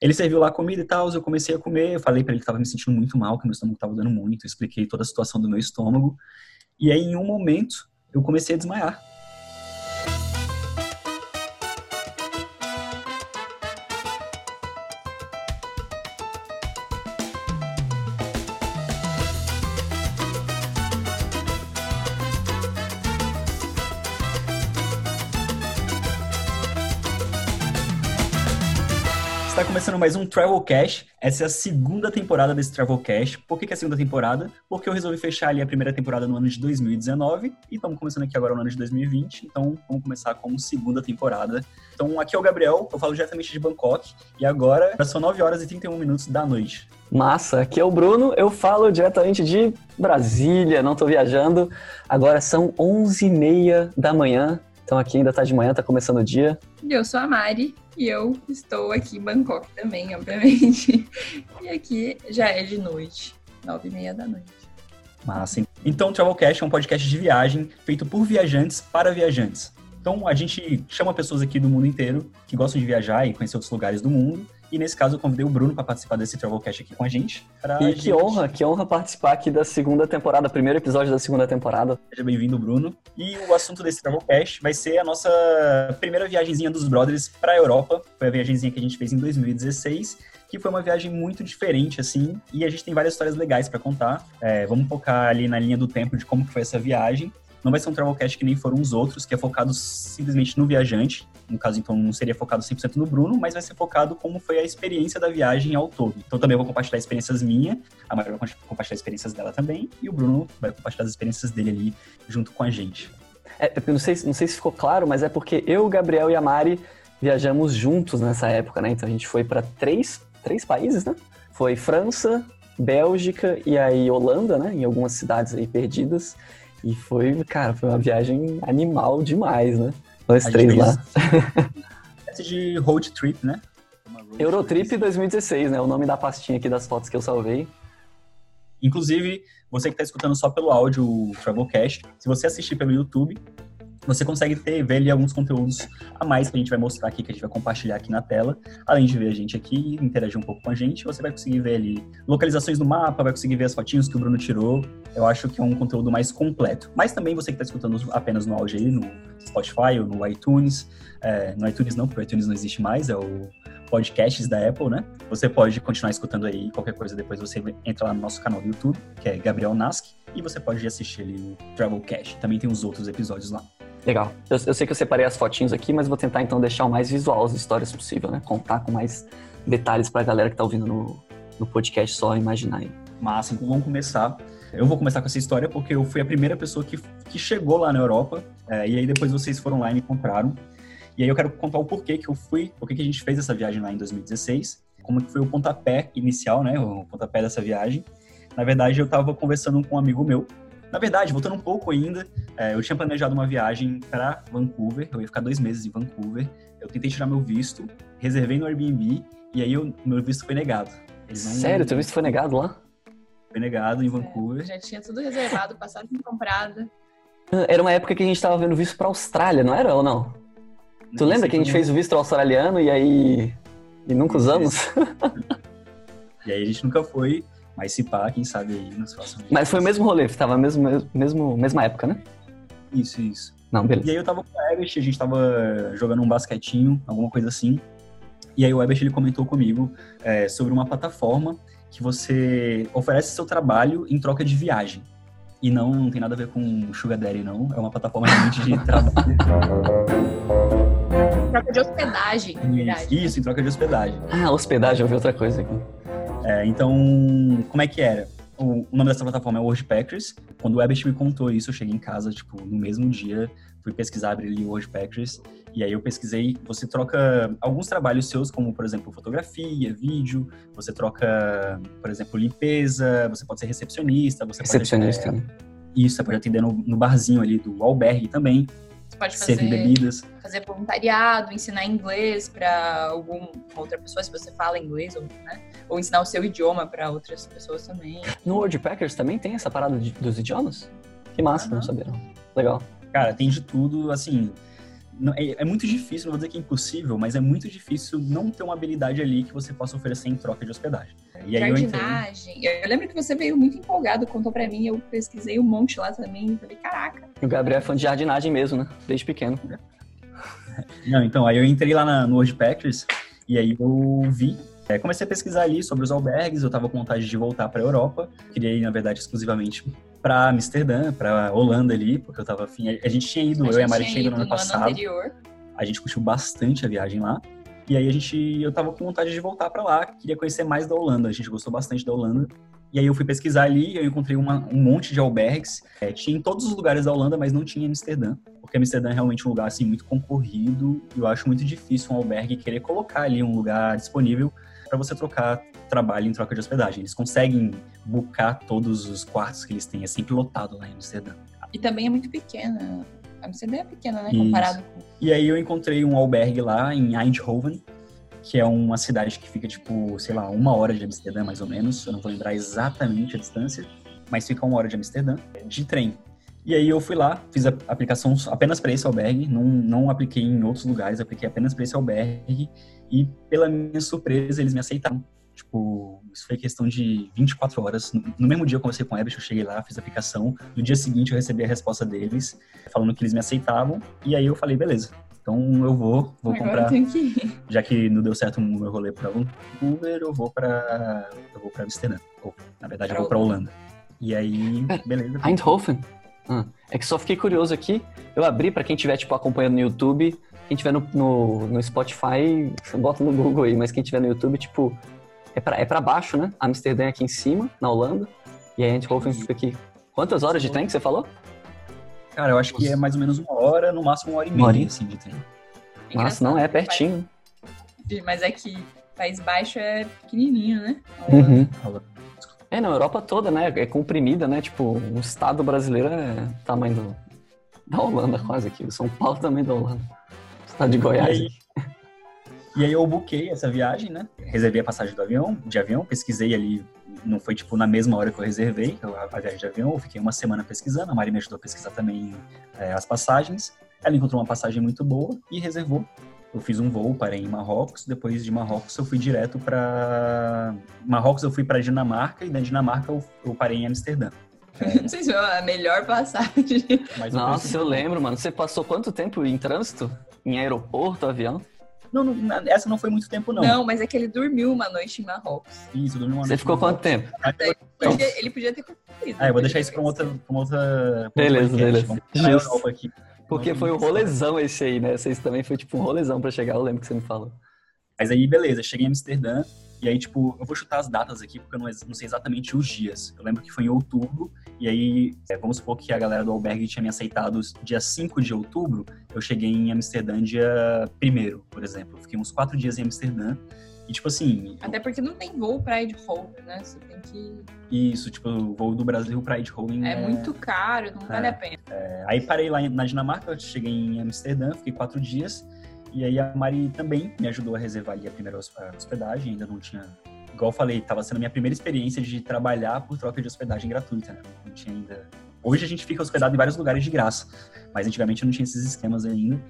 Ele serviu lá comida e tal, eu comecei a comer, eu falei para ele que estava me sentindo muito mal, que meu estômago estava dando muito, expliquei toda a situação do meu estômago. E aí, em um momento, eu comecei a desmaiar. Começando mais um Travelcast. Essa é a segunda temporada desse Travelcast. Por que, que é a segunda temporada? Porque eu resolvi fechar ali a primeira temporada no ano de 2019 e estamos começando aqui agora no ano de 2020. Então vamos começar com segunda temporada. Então aqui é o Gabriel, eu falo diretamente de Bangkok e agora são 9 horas e 31 minutos da noite. Massa, aqui é o Bruno, eu falo diretamente de Brasília, não estou viajando. Agora são 11h30 da manhã, então aqui ainda tá de manhã, tá começando o dia. Eu sou a Mari e eu estou aqui em Bangkok também, obviamente. E aqui já é de noite, nove e meia da noite. Massa. Então, o Travelcast é um podcast de viagem feito por viajantes para viajantes. Então, a gente chama pessoas aqui do mundo inteiro que gostam de viajar e conhecer outros lugares do mundo e nesse caso eu convidei o Bruno para participar desse Travelcast aqui com a gente. E gente... que honra, que honra participar aqui da segunda temporada, primeiro episódio da segunda temporada. Seja bem-vindo, Bruno. E o assunto desse Travelcast vai ser a nossa primeira viagemzinha dos brothers para a Europa. Foi a viagemzinha que a gente fez em 2016 que foi uma viagem muito diferente, assim, e a gente tem várias histórias legais para contar. É, vamos focar ali na linha do tempo de como foi essa viagem. Não vai ser um Travelcast que nem foram os outros, que é focado simplesmente no viajante. No caso, então, não seria focado 100% no Bruno, mas vai ser focado como foi a experiência da viagem ao todo. Então, também vou compartilhar experiências minhas, a Maria vai compartilhar experiências dela também, e o Bruno vai compartilhar as experiências dele ali junto com a gente. É, não sei, não sei se ficou claro, mas é porque eu, o Gabriel e a Mari viajamos juntos nessa época, né? Então, a gente foi para três, três países, né? Foi França, Bélgica e aí Holanda, né? Em algumas cidades aí perdidas. E foi, cara, foi uma viagem animal demais, né? Nós três lá. De road trip, né? Eurotrip 2016, né? O nome da pastinha aqui das fotos que eu salvei. Inclusive, você que está escutando só pelo áudio o Travelcast, se você assistir pelo YouTube, você consegue ter, ver ali alguns conteúdos a mais que a gente vai mostrar aqui, que a gente vai compartilhar aqui na tela. Além de ver a gente aqui, interagir um pouco com a gente, você vai conseguir ver ali localizações do mapa, vai conseguir ver as fotinhos que o Bruno tirou. Eu acho que é um conteúdo mais completo. Mas também você que está escutando apenas no áudio aí, no Spotify ou no iTunes. É, no iTunes não, porque o iTunes não existe mais, é o podcasts da Apple, né? Você pode continuar escutando aí, qualquer coisa depois você entra lá no nosso canal do YouTube, que é Gabriel Nask, e você pode assistir ali o Travelcast. Também tem os outros episódios lá. Legal. Eu, eu, sei que eu separei as fotinhos aqui, mas vou tentar então deixar o mais visual as histórias possível, né? Contar com mais detalhes para a galera que está ouvindo no, no podcast só imaginar aí. Massa, então vamos começar. Eu vou começar com essa história porque eu fui a primeira pessoa que, que chegou lá na Europa, é, e aí depois vocês foram lá e me encontraram. E aí eu quero contar o porquê que eu fui, porquê que a gente fez essa viagem lá em 2016, como que foi o pontapé inicial, né? O pontapé dessa viagem. Na verdade, eu estava conversando com um amigo meu, na verdade, voltando um pouco ainda, é, eu tinha planejado uma viagem para Vancouver, eu ia ficar dois meses em Vancouver. Eu tentei tirar meu visto, reservei no Airbnb e aí o meu visto foi negado. Não... Sério? Teu visto foi negado lá? Foi negado em Vancouver. É, já tinha tudo reservado, passagem comprada. Era uma época que a gente tava vendo visto pra Austrália, não era ou não? Tu não lembra que a gente fez o visto australiano e aí. e nunca usamos? e aí a gente nunca foi. Mas se pá, quem sabe aí nos próximos Mas foi o mesmo rolê, tava mesmo, mesmo, mesma época, né? Isso, isso. Não, beleza. E aí eu tava com o Ebert, a gente tava jogando um basquetinho, alguma coisa assim. E aí o Ebert, ele comentou comigo é, sobre uma plataforma que você oferece seu trabalho em troca de viagem. E não, não tem nada a ver com Sugar Daddy, não. É uma plataforma realmente de trabalho. Em troca de hospedagem, verdade. Isso, em troca de hospedagem. Ah, hospedagem, eu vi outra coisa aqui. É, então, como é que era? O, nome dessa plataforma é WordPackers. Quando o Ebert me contou isso, eu cheguei em casa, tipo, no mesmo dia, fui pesquisar, abri ali o WordPackers, e aí eu pesquisei, você troca alguns trabalhos seus, como, por exemplo, fotografia, vídeo, você troca, por exemplo, limpeza, você pode ser recepcionista, você recepcionista. pode... Recepcionista. Isso, você pode atender no, no barzinho ali do albergue também. Você pode fazer, bebidas. fazer voluntariado, ensinar inglês para alguma outra pessoa, se você fala inglês, ou, né? ou ensinar o seu idioma para outras pessoas também. No Wordpackers também tem essa parada de, dos idiomas? Que massa, uhum. não sabia. Legal. Cara, tem de tudo, assim, é, é, muito difícil, não vou dizer que é impossível, mas é muito difícil não ter uma habilidade ali que você possa oferecer em troca de hospedagem. E aí Jardinagem. Eu, eu, lembro que você veio muito empolgado, contou pra mim, eu pesquisei um monte lá também, e falei, caraca. O Gabriel é fã de jardinagem mesmo, né? Desde pequeno. Não, então, aí eu entrei lá na, no Worldpackers e aí eu vi é, comecei a pesquisar ali sobre os albergues, eu estava com vontade de voltar para a Europa. Queria ir, na verdade, exclusivamente para Amsterdã, para Holanda ali, porque eu estava afim. A gente tinha ido, a eu e a Mari tinha ido no ano passado. Ano a gente curtiu bastante a viagem lá. E aí a gente, eu tava com vontade de voltar para lá, queria conhecer mais da Holanda. A gente gostou bastante da Holanda. E aí eu fui pesquisar ali, eu encontrei uma, um monte de albergues. É, tinha em todos os lugares da Holanda, mas não tinha em Amsterdã, porque Amsterdã é realmente um lugar assim muito concorrido. E eu acho muito difícil um albergue querer colocar ali um lugar disponível para você trocar trabalho em troca de hospedagem. Eles conseguem bucar todos os quartos que eles têm, é sempre lotado lá em Amsterdã. E também é muito pequena. Amsterdã é pequena, né? Isso. Comparado com. E aí eu encontrei um albergue lá em Eindhoven, que é uma cidade que fica, tipo, sei lá, uma hora de Amsterdã, mais ou menos. Eu não vou lembrar exatamente a distância, mas fica uma hora de Amsterdã, de trem. E aí eu fui lá, fiz a aplicação apenas para esse albergue, não, não apliquei em outros lugares, apliquei apenas para esse albergue. E pela minha surpresa, eles me aceitaram. Tipo, isso foi questão de 24 horas. No mesmo dia eu conversei com o Ebert, eu cheguei lá, fiz a aplicação. No dia seguinte eu recebi a resposta deles, falando que eles me aceitavam. E aí eu falei, beleza, então eu vou, vou Agora comprar. Que já que não deu certo o meu rolê para Vancouver, eu vou para eu vou para Amsterdã. Ou, na verdade, pra eu vou para Holanda. E aí, beleza. Eindhoven. Ah, é que só fiquei curioso aqui. Eu abri para quem estiver tipo acompanhando no YouTube, quem estiver no, no, no, Spotify, bota no Google aí, mas quem estiver no YouTube, tipo, é para é pra baixo, né? Amsterdã é aqui em cima, na Holanda, e a Eindhoven fica aqui. Quantas horas de trem que você falou? Cara, eu acho que é mais ou menos uma hora, no máximo uma hora e meia, hora? assim, de trem. Nossa, não é pertinho. Mas é que País Baixo é pequenininho, né? Uhum. É, na Europa toda, né? É comprimida, né? Tipo, o estado brasileiro é tamanho do, da Holanda quase aqui. O São Paulo também da Holanda. Estado de Goiás. E aí, e aí eu buquei essa viagem, né? Reservei a passagem do avião, de avião, pesquisei ali. Não foi, tipo, na mesma hora que eu reservei a, viagem de avião. Eu fiquei uma semana pesquisando. A Mari me ajudou a pesquisar também é, as passagens. Ela encontrou uma passagem muito boa e reservou eu fiz um voo, parei em Marrocos, depois de Marrocos eu fui direto para Marrocos eu fui para Dinamarca e da Dinamarca eu, eu parei em Amsterdã. É. Não sei se foi a melhor passagem. Mas Nossa, eu lembro, mano. Você passou quanto tempo em trânsito? Em aeroporto, avião? Não, não, essa não foi muito tempo, não. Não, mas é que ele dormiu uma noite em Marrocos. Isso, dormiu uma Você ficou quanto tempo? Ele podia, ele podia ter cumprido. Ah, eu vou deixar isso para outra, pra outra. Beleza, beleza. Aqui. Porque foi um rolezão esse aí, né? Esse também foi tipo um rolezão pra chegar, eu lembro que você me falou. Mas aí, beleza, cheguei em Amsterdã, e aí, tipo, eu vou chutar as datas aqui, porque eu não, não sei exatamente os dias. Eu lembro que foi em outubro, e aí, é, vamos supor que a galera do albergue tinha me aceitado dia 5 de outubro, eu cheguei em Amsterdã dia 1 por exemplo. fiquei uns quatro dias em Amsterdã, e, tipo assim. Até porque não tem voo pra Eindhoven, né? Você tem que. Isso, tipo, o voo do Brasil pra Eindhoven. É, é... muito caro, não é, vale a pena. É... Aí parei lá na Dinamarca, cheguei em Amsterdã, fiquei quatro dias. E aí a Mari também me ajudou a reservar ali a primeira hospedagem, ainda não tinha. Igual eu falei, estava sendo a minha primeira experiência de trabalhar por troca de hospedagem gratuita, né? Não tinha ainda. Hoje a gente fica hospedado em vários lugares de graça, mas antigamente não tinha esses esquemas ainda.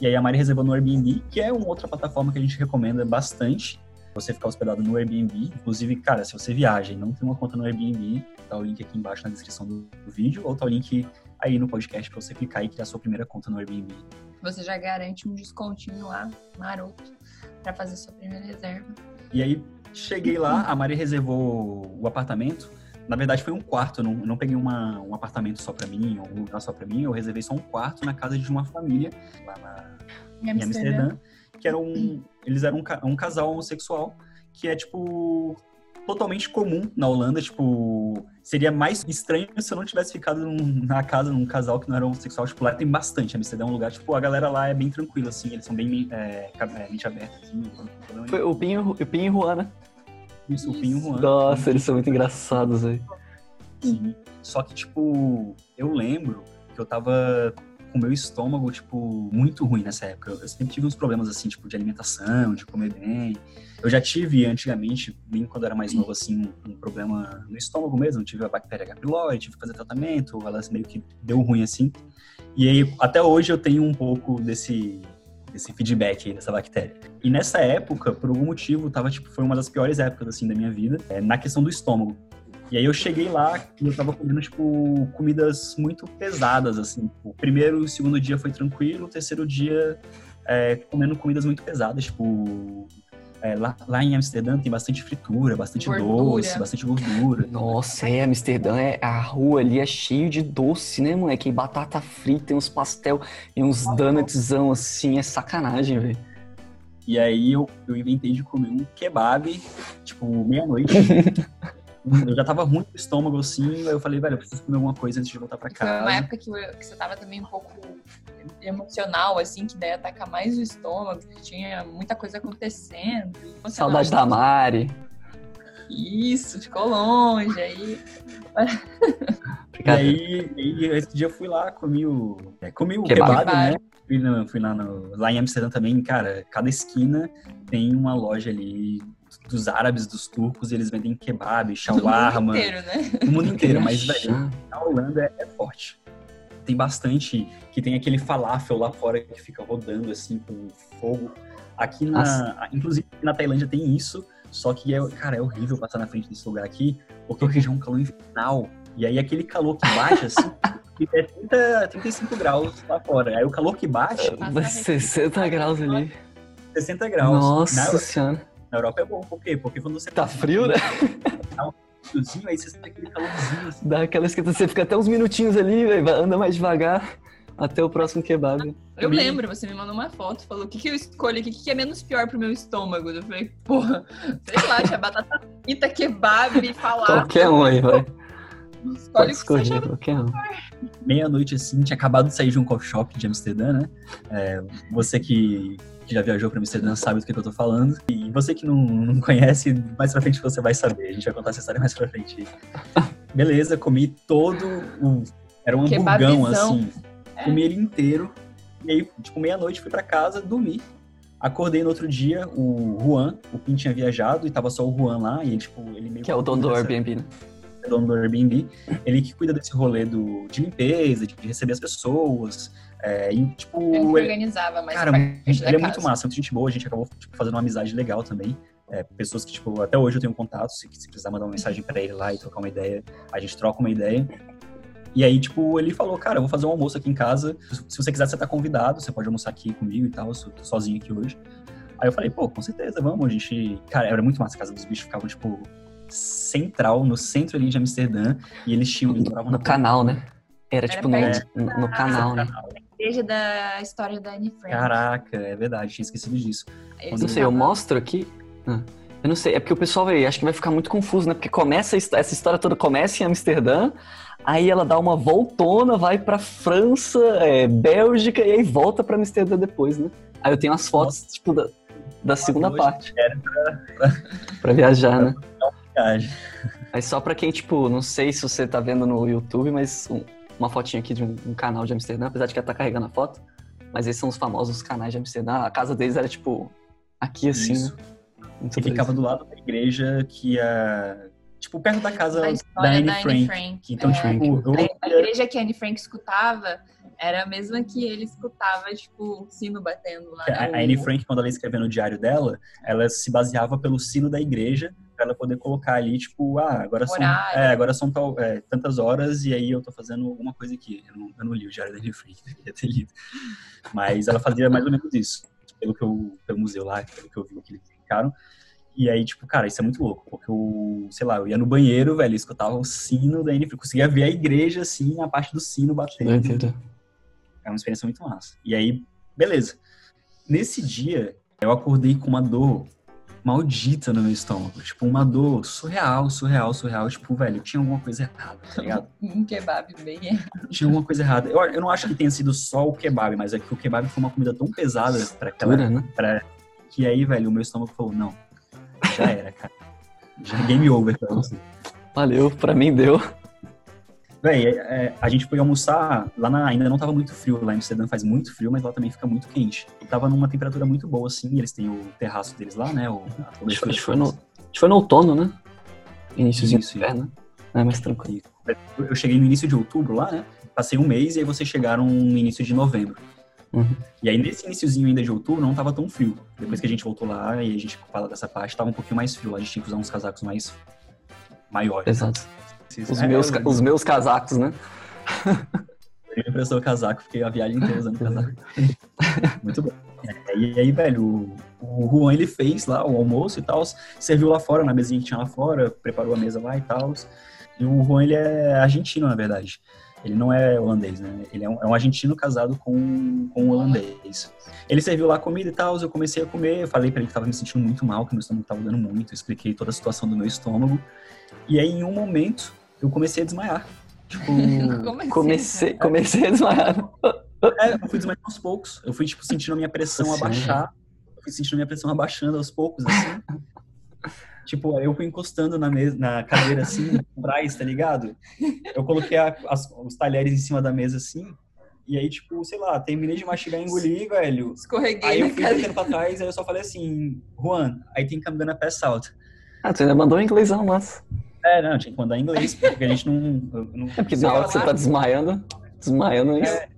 E aí a Mari reservou no Airbnb, que é uma outra plataforma que a gente recomenda bastante. Você ficar hospedado no Airbnb. Inclusive, cara, se você viaja e não tem uma conta no Airbnb, tá o link aqui embaixo na descrição do, do vídeo, ou tá o link aí no podcast para você clicar e criar sua primeira conta no Airbnb. Você já garante um descontinho lá, maroto, para fazer sua primeira reserva. E aí, cheguei lá, a Maria reservou o apartamento. Na verdade, foi um quarto. Eu não, eu não peguei uma, um apartamento só para mim, ou um lugar só para mim. Eu reservei só um quarto na casa de uma família lá na, em Amsterdã. Em Amsterdã que era um, eles eram um, um casal homossexual que é tipo totalmente comum na Holanda, tipo, seria mais estranho se eu não tivesse ficado num, na casa num casal que não era homossexual, tipo, lá tem bastante, Amsterdã é um lugar, tipo, a galera lá é bem tranquila, assim, eles são bem é, é, mente aberta, assim. Foi o Pinho, o Pinho e Juan, Isso, o e Juan. Nossa, eles são muito engraçados. Sim, só que, tipo, eu lembro que eu tava com o meu estômago, tipo, muito ruim nessa época. Eu sempre tive uns problemas, assim, tipo, de alimentação, de comer bem. Eu já tive, antigamente, bem quando eu era mais novo, assim, um, um problema no estômago mesmo. Eu tive a bactéria H. pylori, tive que fazer tratamento, elas meio que deu ruim, assim. E aí, até hoje eu tenho um pouco desse esse feedback aí dessa bactéria. E nessa época, por algum motivo, tava, tipo, foi uma das piores épocas, assim, da minha vida, é, na questão do estômago. E aí eu cheguei lá e eu tava comendo, tipo, comidas muito pesadas, assim. O primeiro e segundo dia foi tranquilo, o terceiro dia é, comendo comidas muito pesadas, tipo... É, lá, lá, em Amsterdã tem bastante fritura, bastante gordura. doce, bastante gordura. Nossa, é, Amsterdã, é, a rua ali é cheio de doce, né, moleque? Tem batata frita, tem uns pastel e uns donutzão assim, é sacanagem, velho. E aí eu, eu inventei de comer um kebab, tipo, meia-noite. eu já tava ruim no estômago, assim, aí eu falei, velho, eu preciso comer alguma coisa antes de voltar pra casa. Foi uma época que, que você tava também um pouco emocional, assim, que daí atacar mais o estômago, que tinha muita coisa acontecendo. Saudade da Mari. Isso, ficou longe, aí... e aí, aí, esse dia eu fui lá, comi o, é, comi o kebab, kebab né? Fui, no, fui lá, no, lá em Amsterdã também, cara, cada esquina tem uma loja ali dos árabes, dos turcos, eles vendem kebab, shawarma. No mundo inteiro, né? No mundo inteiro, mas velho, na Holanda é, é, forte. Tem bastante, que tem aquele falafel lá fora que fica rodando assim com fogo. Aqui na, Nossa. inclusive na Tailândia tem isso, só que é, cara, é horrível passar na frente desse lugar aqui, porque o região é um calor infernal. E aí aquele calor que bate assim, que é 30, 35 graus lá fora. Aí o calor que bate. 60 graus ali. 60 graus. Nossa na, senhora. Na Europa é bom, por quê? Porque quando você tá frio, né? Dá um friozinho, aí você sente aquele calorzinho. Assim. Dá aquela esquenta, você fica até uns minutinhos ali, véio, anda mais devagar até o próximo kebab. Eu lembro, você me mandou uma foto, falou o que, que eu escolho aqui, o que, que é menos pior pro meu estômago. Eu falei, porra, sei lá, tinha batata frita, kebab, falar. Qualquer um aí, vai. Escolhe Pode escolher qualquer um. Meia-noite, assim, tinha acabado de sair de um coffee shop de Amsterdã, né? É, você que que já viajou para Amsterdã sabe do que, eu tô falando. E você que não, não conhece, mais pra frente você vai saber. A gente vai contar essa história mais pra frente. Beleza, comi todo o. Era um hamburgão, assim. É. Comi ele inteiro. E aí, tipo, meia-noite fui para casa, dormi. Acordei no outro dia, o Juan, o Pin tinha viajado e tava só o Juan lá, e ele, tipo, ele meio que. é o dono do Airbnb, né? É dono do Airbnb. Ele que cuida desse rolê do, de limpeza, de receber as pessoas, é, e, tipo, ele, organizava mais Cara, ele é muito massa, muito gente boa, a gente acabou tipo, fazendo uma amizade legal também. É, pessoas que, tipo, até hoje eu tenho contato, se, se precisar mandar uma mensagem para ele lá e trocar uma ideia, a gente troca uma ideia. E aí, tipo, ele falou, cara, eu vou fazer um almoço aqui em casa. Se você quiser, você tá convidado, você pode almoçar aqui comigo e tal, eu tô sozinho aqui hoje. Aí eu falei, pô, com certeza, vamos. A gente. Cara, era muito massa, a casa dos bichos ficava, tipo, central, no centro ali de Amsterdã. E eles tinham. no, no canal, né? Era, era tipo, no, no, no, canal, né? Igreja da história da Anne Frank. Caraca, é verdade, tinha esquecido disso. Eu não sei, eu mostro aqui. Ah, eu não sei, é porque o pessoal vai, acho que vai ficar muito confuso, né? Porque começa essa história toda começa em Amsterdã, aí ela dá uma voltona, vai para França, é, Bélgica e aí volta para Amsterdã depois, né? Aí eu tenho as fotos Nossa. tipo da, da segunda parte. Pra viajar, né? Aí só pra quem, tipo, não sei se você tá vendo no YouTube, mas uma fotinha aqui de um, um, canal de Amsterdã, apesar de que ela tá carregando a foto. Mas esses são os famosos canais de Amsterdã. A casa deles era tipo aqui assim. Isso. Né? E ficava do lado da igreja que é tipo perto da casa da Anne, da Frank. Frank. Então, é, tipo, eu... a igreja que a Anne Frank escutava era a mesma que ele escutava, tipo, o sino batendo lá. A, a Anne Frank, quando ela escreveu no diário dela, ela se baseava pelo sino da igreja para ela poder colocar ali, tipo, ah, agora são, é, agora são tal, é, tantas horas e aí eu tô fazendo alguma coisa aqui. Eu não, eu não li o diário da Anne Frank, devia ter lido. Mas ela fazia mais ou menos isso, pelo que eu, pelo museu lá, pelo que eu vi que eles explicaram. E aí, tipo, cara, isso é muito louco, porque eu, sei lá, eu ia no banheiro, velho, escutava o sino da Anne Frank, conseguia ver a igreja, assim, na parte do sino batendo. É uma experiência muito massa. E aí, beleza. Nesse dia, eu acordei com uma dor maldita no meu estômago. Tipo, uma dor surreal, surreal, surreal. Tipo, velho, tinha alguma coisa errada, tá ligado? um kebab bem errado. Tinha alguma coisa errada. Eu, eu não acho que tenha sido só o kebab, mas é que o kebab foi uma comida tão pesada pra aquela... né? Pra, que aí, velho, o meu estômago falou, não, já era, cara. Já é game over pra você. Valeu, pra mim deu. Véi, é, é, a gente foi almoçar, lá na, ainda não tava muito frio, lá em Amsterdã faz muito frio, mas lá também fica muito quente. E tava numa temperatura muito boa, assim, eles têm o terraço deles lá, né? O, a, acho, acho, foi no, acho foi no outono, né? Iníciozinho de inverno, né? É mais tranquilo. Eu cheguei no início de outubro lá, né? Passei um mês e aí vocês chegaram no início de novembro. Uhum. E aí, nesse iníciozinho ainda de outubro, não tava tão frio. Depois que a gente voltou lá e a gente fala dessa parte, tava um pouquinho mais frio. A gente tinha que usar uns casacos mais maiores. Exato. Os, é, meus, eu... os meus casacos, né? Ele me emprestou o casaco, fiquei a viagem inteira usando o casaco. Muito bom. É, e aí, velho, o, o Juan, ele fez lá o almoço e tal, serviu lá fora, na mesinha que tinha lá fora, preparou a mesa lá e tal. E o Juan, ele é argentino, na verdade. Ele não é holandês, né? Ele é um, é um argentino casado com, com um holandês. Ele serviu lá comida e tal, eu comecei a comer, eu falei para ele que tava me sentindo muito mal, que meu estômago tava dando muito, eu expliquei toda a situação do meu estômago. E aí, em um momento, eu comecei a desmaiar. Tipo, comecei, comecei a desmaiar. É, eu fui desmaiando aos poucos. Eu fui, tipo, sentindo a minha pressão abaixar. Eu fui sentindo a minha pressão abaixando aos poucos, assim. tipo, eu fui encostando na, mesa, na cadeira, assim, atrás, tá ligado? Eu coloquei a, as, os talheres em cima da mesa, assim. E aí, tipo, sei lá, terminei de mastigar e engolir, velho. Escorreguei Aí eu fui ficando pra trás, aí eu só falei assim, Juan, I think I'm gonna pass out. Ah, tu ainda mandou em inglêsão, mas... É, não, tinha que mandar em inglês, porque a gente não... não é porque na hora que você tá desmaiando, desmaiando é isso. É.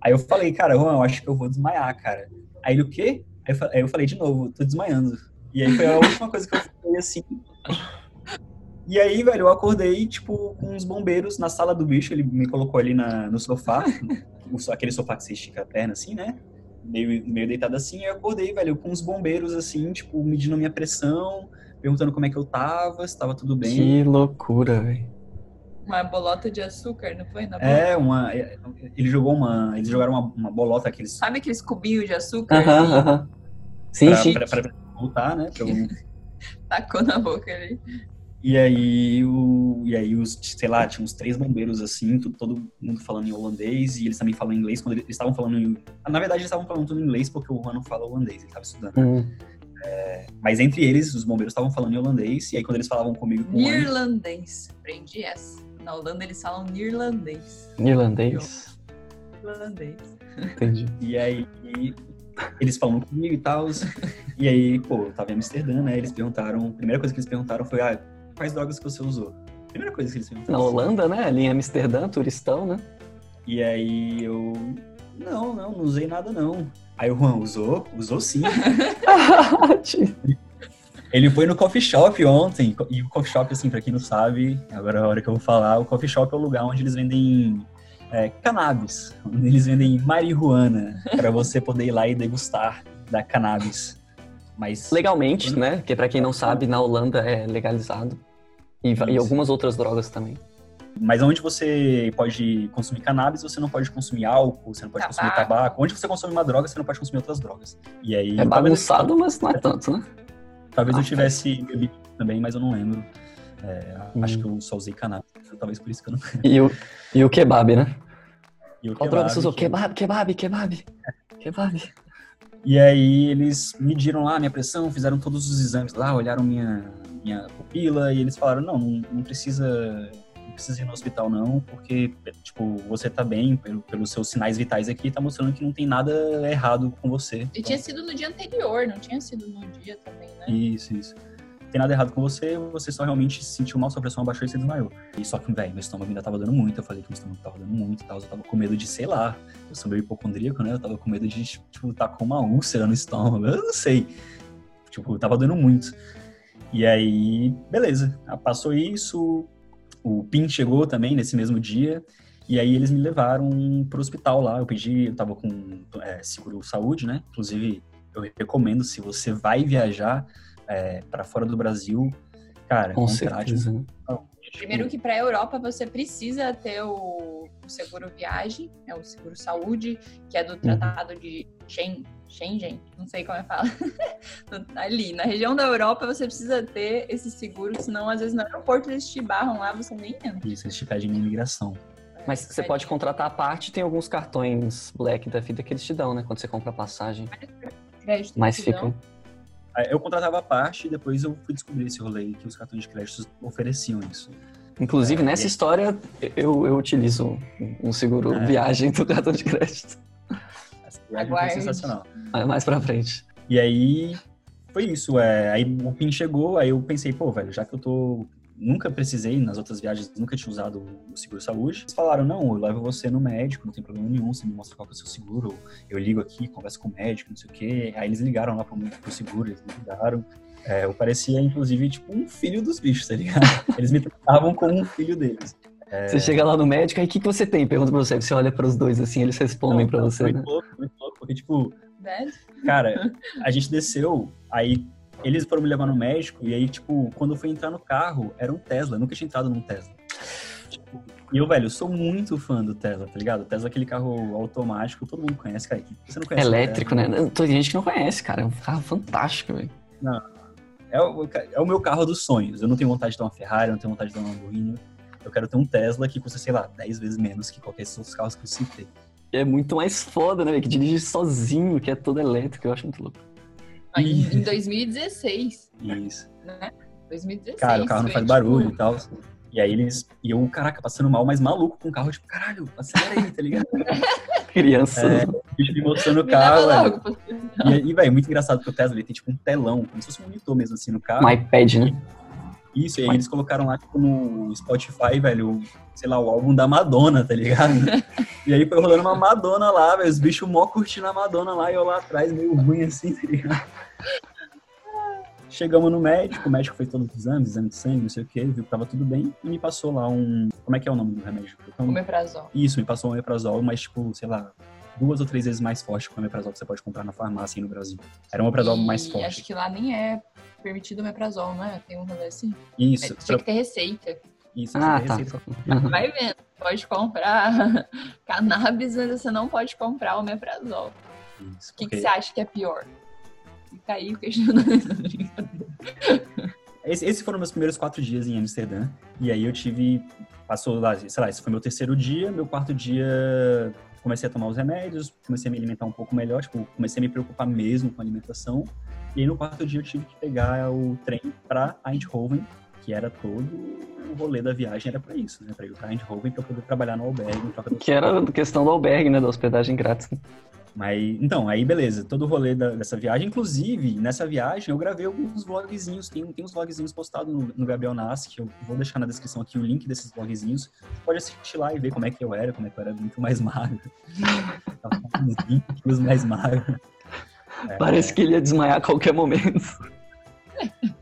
Aí eu falei, cara, Juan, eu acho que eu vou desmaiar, cara. Aí ele, o quê? Aí eu falei de novo, tô desmaiando. E aí foi a última coisa que eu falei assim. E aí, velho, eu acordei, tipo, com uns bombeiros na sala do bicho. Ele me colocou ali na, no sofá, aquele sofá que você estica a perna assim, né? Meio, meio deitado assim. E eu acordei, velho, com uns bombeiros assim, tipo, medindo a minha pressão, perguntando como é que eu tava, se tava tudo bem. Que loucura, velho. Uma bolota de açúcar, não foi? Na é, uma. Ele jogou uma. Eles jogaram uma, uma bolota aqueles. Sabe aqueles cubinhos de açúcar? Aham, uh aham. -huh, uh -huh. Sim, pra, sim. Pra, pra, pra voltar, né? Eu... Tacou na boca ali. E aí, o, e aí os, sei lá, tinha uns três bombeiros assim, tudo, todo mundo falando em holandês, e eles também falam inglês. Quando eles estavam falando em, Na verdade, eles estavam falando tudo em inglês porque o Juan não fala holandês, ele estava estudando. Uhum. É, mas entre eles, os bombeiros estavam falando em holandês, e aí quando eles falavam comigo com Irlandês. Aprendi essa. Na Holanda eles falam irlandês. Irlandês? Irlandês. Entendi. E aí eles falam comigo e tal. e aí, pô, eu tava em Amsterdã, né? Eles perguntaram, a primeira coisa que eles perguntaram foi, ah, quais drogas que você usou? Primeira coisa que eles perguntaram. Na Holanda, né? Ali em Amsterdã, turistão, né? E aí eu, não, não, não usei nada não. Aí o Juan, usou? Usou sim. Ele foi no coffee shop ontem, e o coffee shop, assim, pra quem não sabe, agora é a hora que eu vou falar, o coffee shop é o lugar onde eles vendem é, cannabis, onde eles vendem marihuana, para você poder ir lá e degustar da cannabis. Mas legalmente, quando... né? Que para quem não sabe, na Holanda é legalizado. E, e, algumas outras drogas também. Mas onde você pode consumir cannabis, você não pode consumir álcool, você não pode tabaco. consumir tabaco. Onde você consome uma droga, você não pode consumir outras drogas. E aí, é bagunçado, talvez... mas não é tanto, né? Talvez ah, eu tivesse bebido também, mas eu não lembro. É, hum. Acho que eu só usei cannabis, talvez por isso que eu não lembro. E o, e o kebab, né? E o Qual droga você usou? Kebab, kebab, kebab. Kebab. E aí eles mediram lá a minha pressão, fizeram todos os exames lá, olharam minha, minha pupila e eles falaram, não, não, não precisa não precisa ir no hospital não, porque, tipo, você tá bem, pelo, pelos seus sinais vitais aqui, tá mostrando que não tem nada errado com você. E então, tinha sido no dia anterior, não tinha sido no dia também, né? Isso, isso tem nada errado com você, você só realmente se sentiu mal, sua pressão abaixou e você desmaiou. E só que, velho, meu estômago ainda tava dando muito, eu falei que meu estômago tava dando muito e tal, eu tava com medo de, sei lá, eu sou meio hipocondríaco, né, eu tava com medo de, tipo, tá com uma úlcera no estômago, eu não sei. Tipo, tava dando muito. E aí, beleza, passou isso, o PIN chegou também nesse mesmo dia, e aí eles me levaram pro hospital lá, eu pedi, eu tava com é, seguro saúde, né, inclusive eu recomendo, se você vai viajar, é, para fora do Brasil, cara, com certeza. Né? Primeiro que para a Europa você precisa ter o, o, seguro viagem, é o seguro saúde, que é do uhum. tratado uhum. de Schengen, Schengen, não sei como é que fala. Ali, na região da Europa você precisa ter esse seguro, senão às vezes no aeroporto eles te barram lá, você nem entra. Isso, eles te pedem imigração. Mas você é, pode contratar a parte, tem alguns cartões black da vida que eles te dão, né? Quando você compra a passagem. Crédito Mas ficam. Eu contratava a parte e depois eu fui descobrir esse rolê que os cartões de crédito ofereciam isso. Inclusive, É, nessa e- história, eu, eu utilizo um seguro É. viagem do cartão de crédito. Foi Aguarde. sensacional. Mas mais pra frente. E aí, foi isso. É, aí o PIN chegou, aí eu pensei, pô, velho, já que eu tô. Nunca precisei, nas outras viagens, nunca tinha usado o seguro saúde. Eles falaram, não, eu levo você no médico, não tem problema nenhum, você me mostra qual que é o seu seguro. Eu ligo aqui, converso com o médico, não sei o quê. Aí eles ligaram lá pro, pro seguro, eles me ligaram. É, eu parecia, inclusive, tipo, um filho dos bichos, tá ligado? Eles me tratavam como um filho deles. Você chega lá no médico, aí o que, que você tem? Pergunta pra você. Você olha pros dois assim, eles respondem Não, pra não, você, foi né? louco, muito louco, porque, tipo, Né? Cara, a gente desceu, aí eles foram me levar no médico, e aí, tipo, quando eu fui entrar no carro, era um Tesla. Eu nunca tinha entrado num Tesla. Tipo, e eu, velho, eu sou muito fã do Tesla, tá ligado? O Tesla é aquele carro automático, todo mundo conhece, cara. Você não conhece Elétrico, né? Não, Tem gente que não conhece, cara. É um carro fantástico, velho. Tesla? É o, é o meu carro dos sonhos. Eu não tenho vontade de ter uma Ferrari, eu não tenho vontade de ter uma Lamborghini. Eu quero ter um Tesla que custa, sei lá, 10 vezes menos que qualquer outros carros que eu citei. É muito mais foda, né, velho? Que dirige sozinho, que é todo elétrico. Eu acho muito louco. Em, em 2016, Isso. né? 2016. Cara, o carro não faz tipo, barulho e tal. E aí eles. E eu, caraca, passando mal, mas maluco com o carro, tipo, caralho, acelera aí, tá ligado? Criança. É, o bicho me mostrando o carro, velho. logo. E, e velho, muito engraçado porque o Tesla ele tem tipo um telão, como se fosse um monitor mesmo assim no carro. Um iPad, né? Isso, e aí eles colocaram lá, tipo, no Spotify, velho, sei lá, o álbum da Madonna, tá ligado? e aí foi rolando uma Madonna lá, velho, os bichos mó curtindo a Madonna lá e eu lá atrás, meio ruim assim, tá ligado? Chegamos no médico, o médico fez todos os exames, exame de sangue, não sei o que, viu que tava tudo bem, e me passou lá um. Como é que é o nome do remédio? Então, Omeprazol. isso, me passou um omeprazol, mas, tipo, sei lá, duas ou três vezes mais forte que o omeprazol que você pode comprar na farmácia aí no Brasil. Era um omeprazol mais forte. Acho que lá nem é permitido omeprazol, não é? Tem um rolê assim. Isso, É, Tinha que ter receita. isso, Ah, tá. receita. Aham. Vai vendo. Pode comprar cannabis, mas você não pode comprar omeprazol. Isso, O que, que porque você acha que é pior? Fica aí o questionamento. esse- esses foram meus primeiros quatro dias em Amsterdã. E aí eu tive. Passou lá, sei lá, esse foi meu terceiro dia. Meu quarto dia, comecei a tomar os remédios, comecei a me alimentar um pouco melhor. Tipo, comecei a me preocupar mesmo com a alimentação. E aí no quarto dia eu tive que pegar o trem pra Eindhoven, que era todo o rolê da viagem, era pra isso, né? Pra ir pra Eindhoven pra eu poder trabalhar no albergue. em troca do- Que era a questão do albergue, né? Da hospedagem grátis. Mas, então, aí beleza, todo o rolê da- dessa viagem. Inclusive, nessa viagem eu gravei alguns vlogzinhos, tem, tem uns vlogzinhos postados no, no Gabriel Nassi, que eu vou deixar na descrição aqui o link desses vlogzinhos. Você pode assistir lá e ver como é que eu era, como é que eu era muito mais magro. Tava com uns 20 quilos mais magro. É, Parece que ele ia desmaiar a qualquer momento.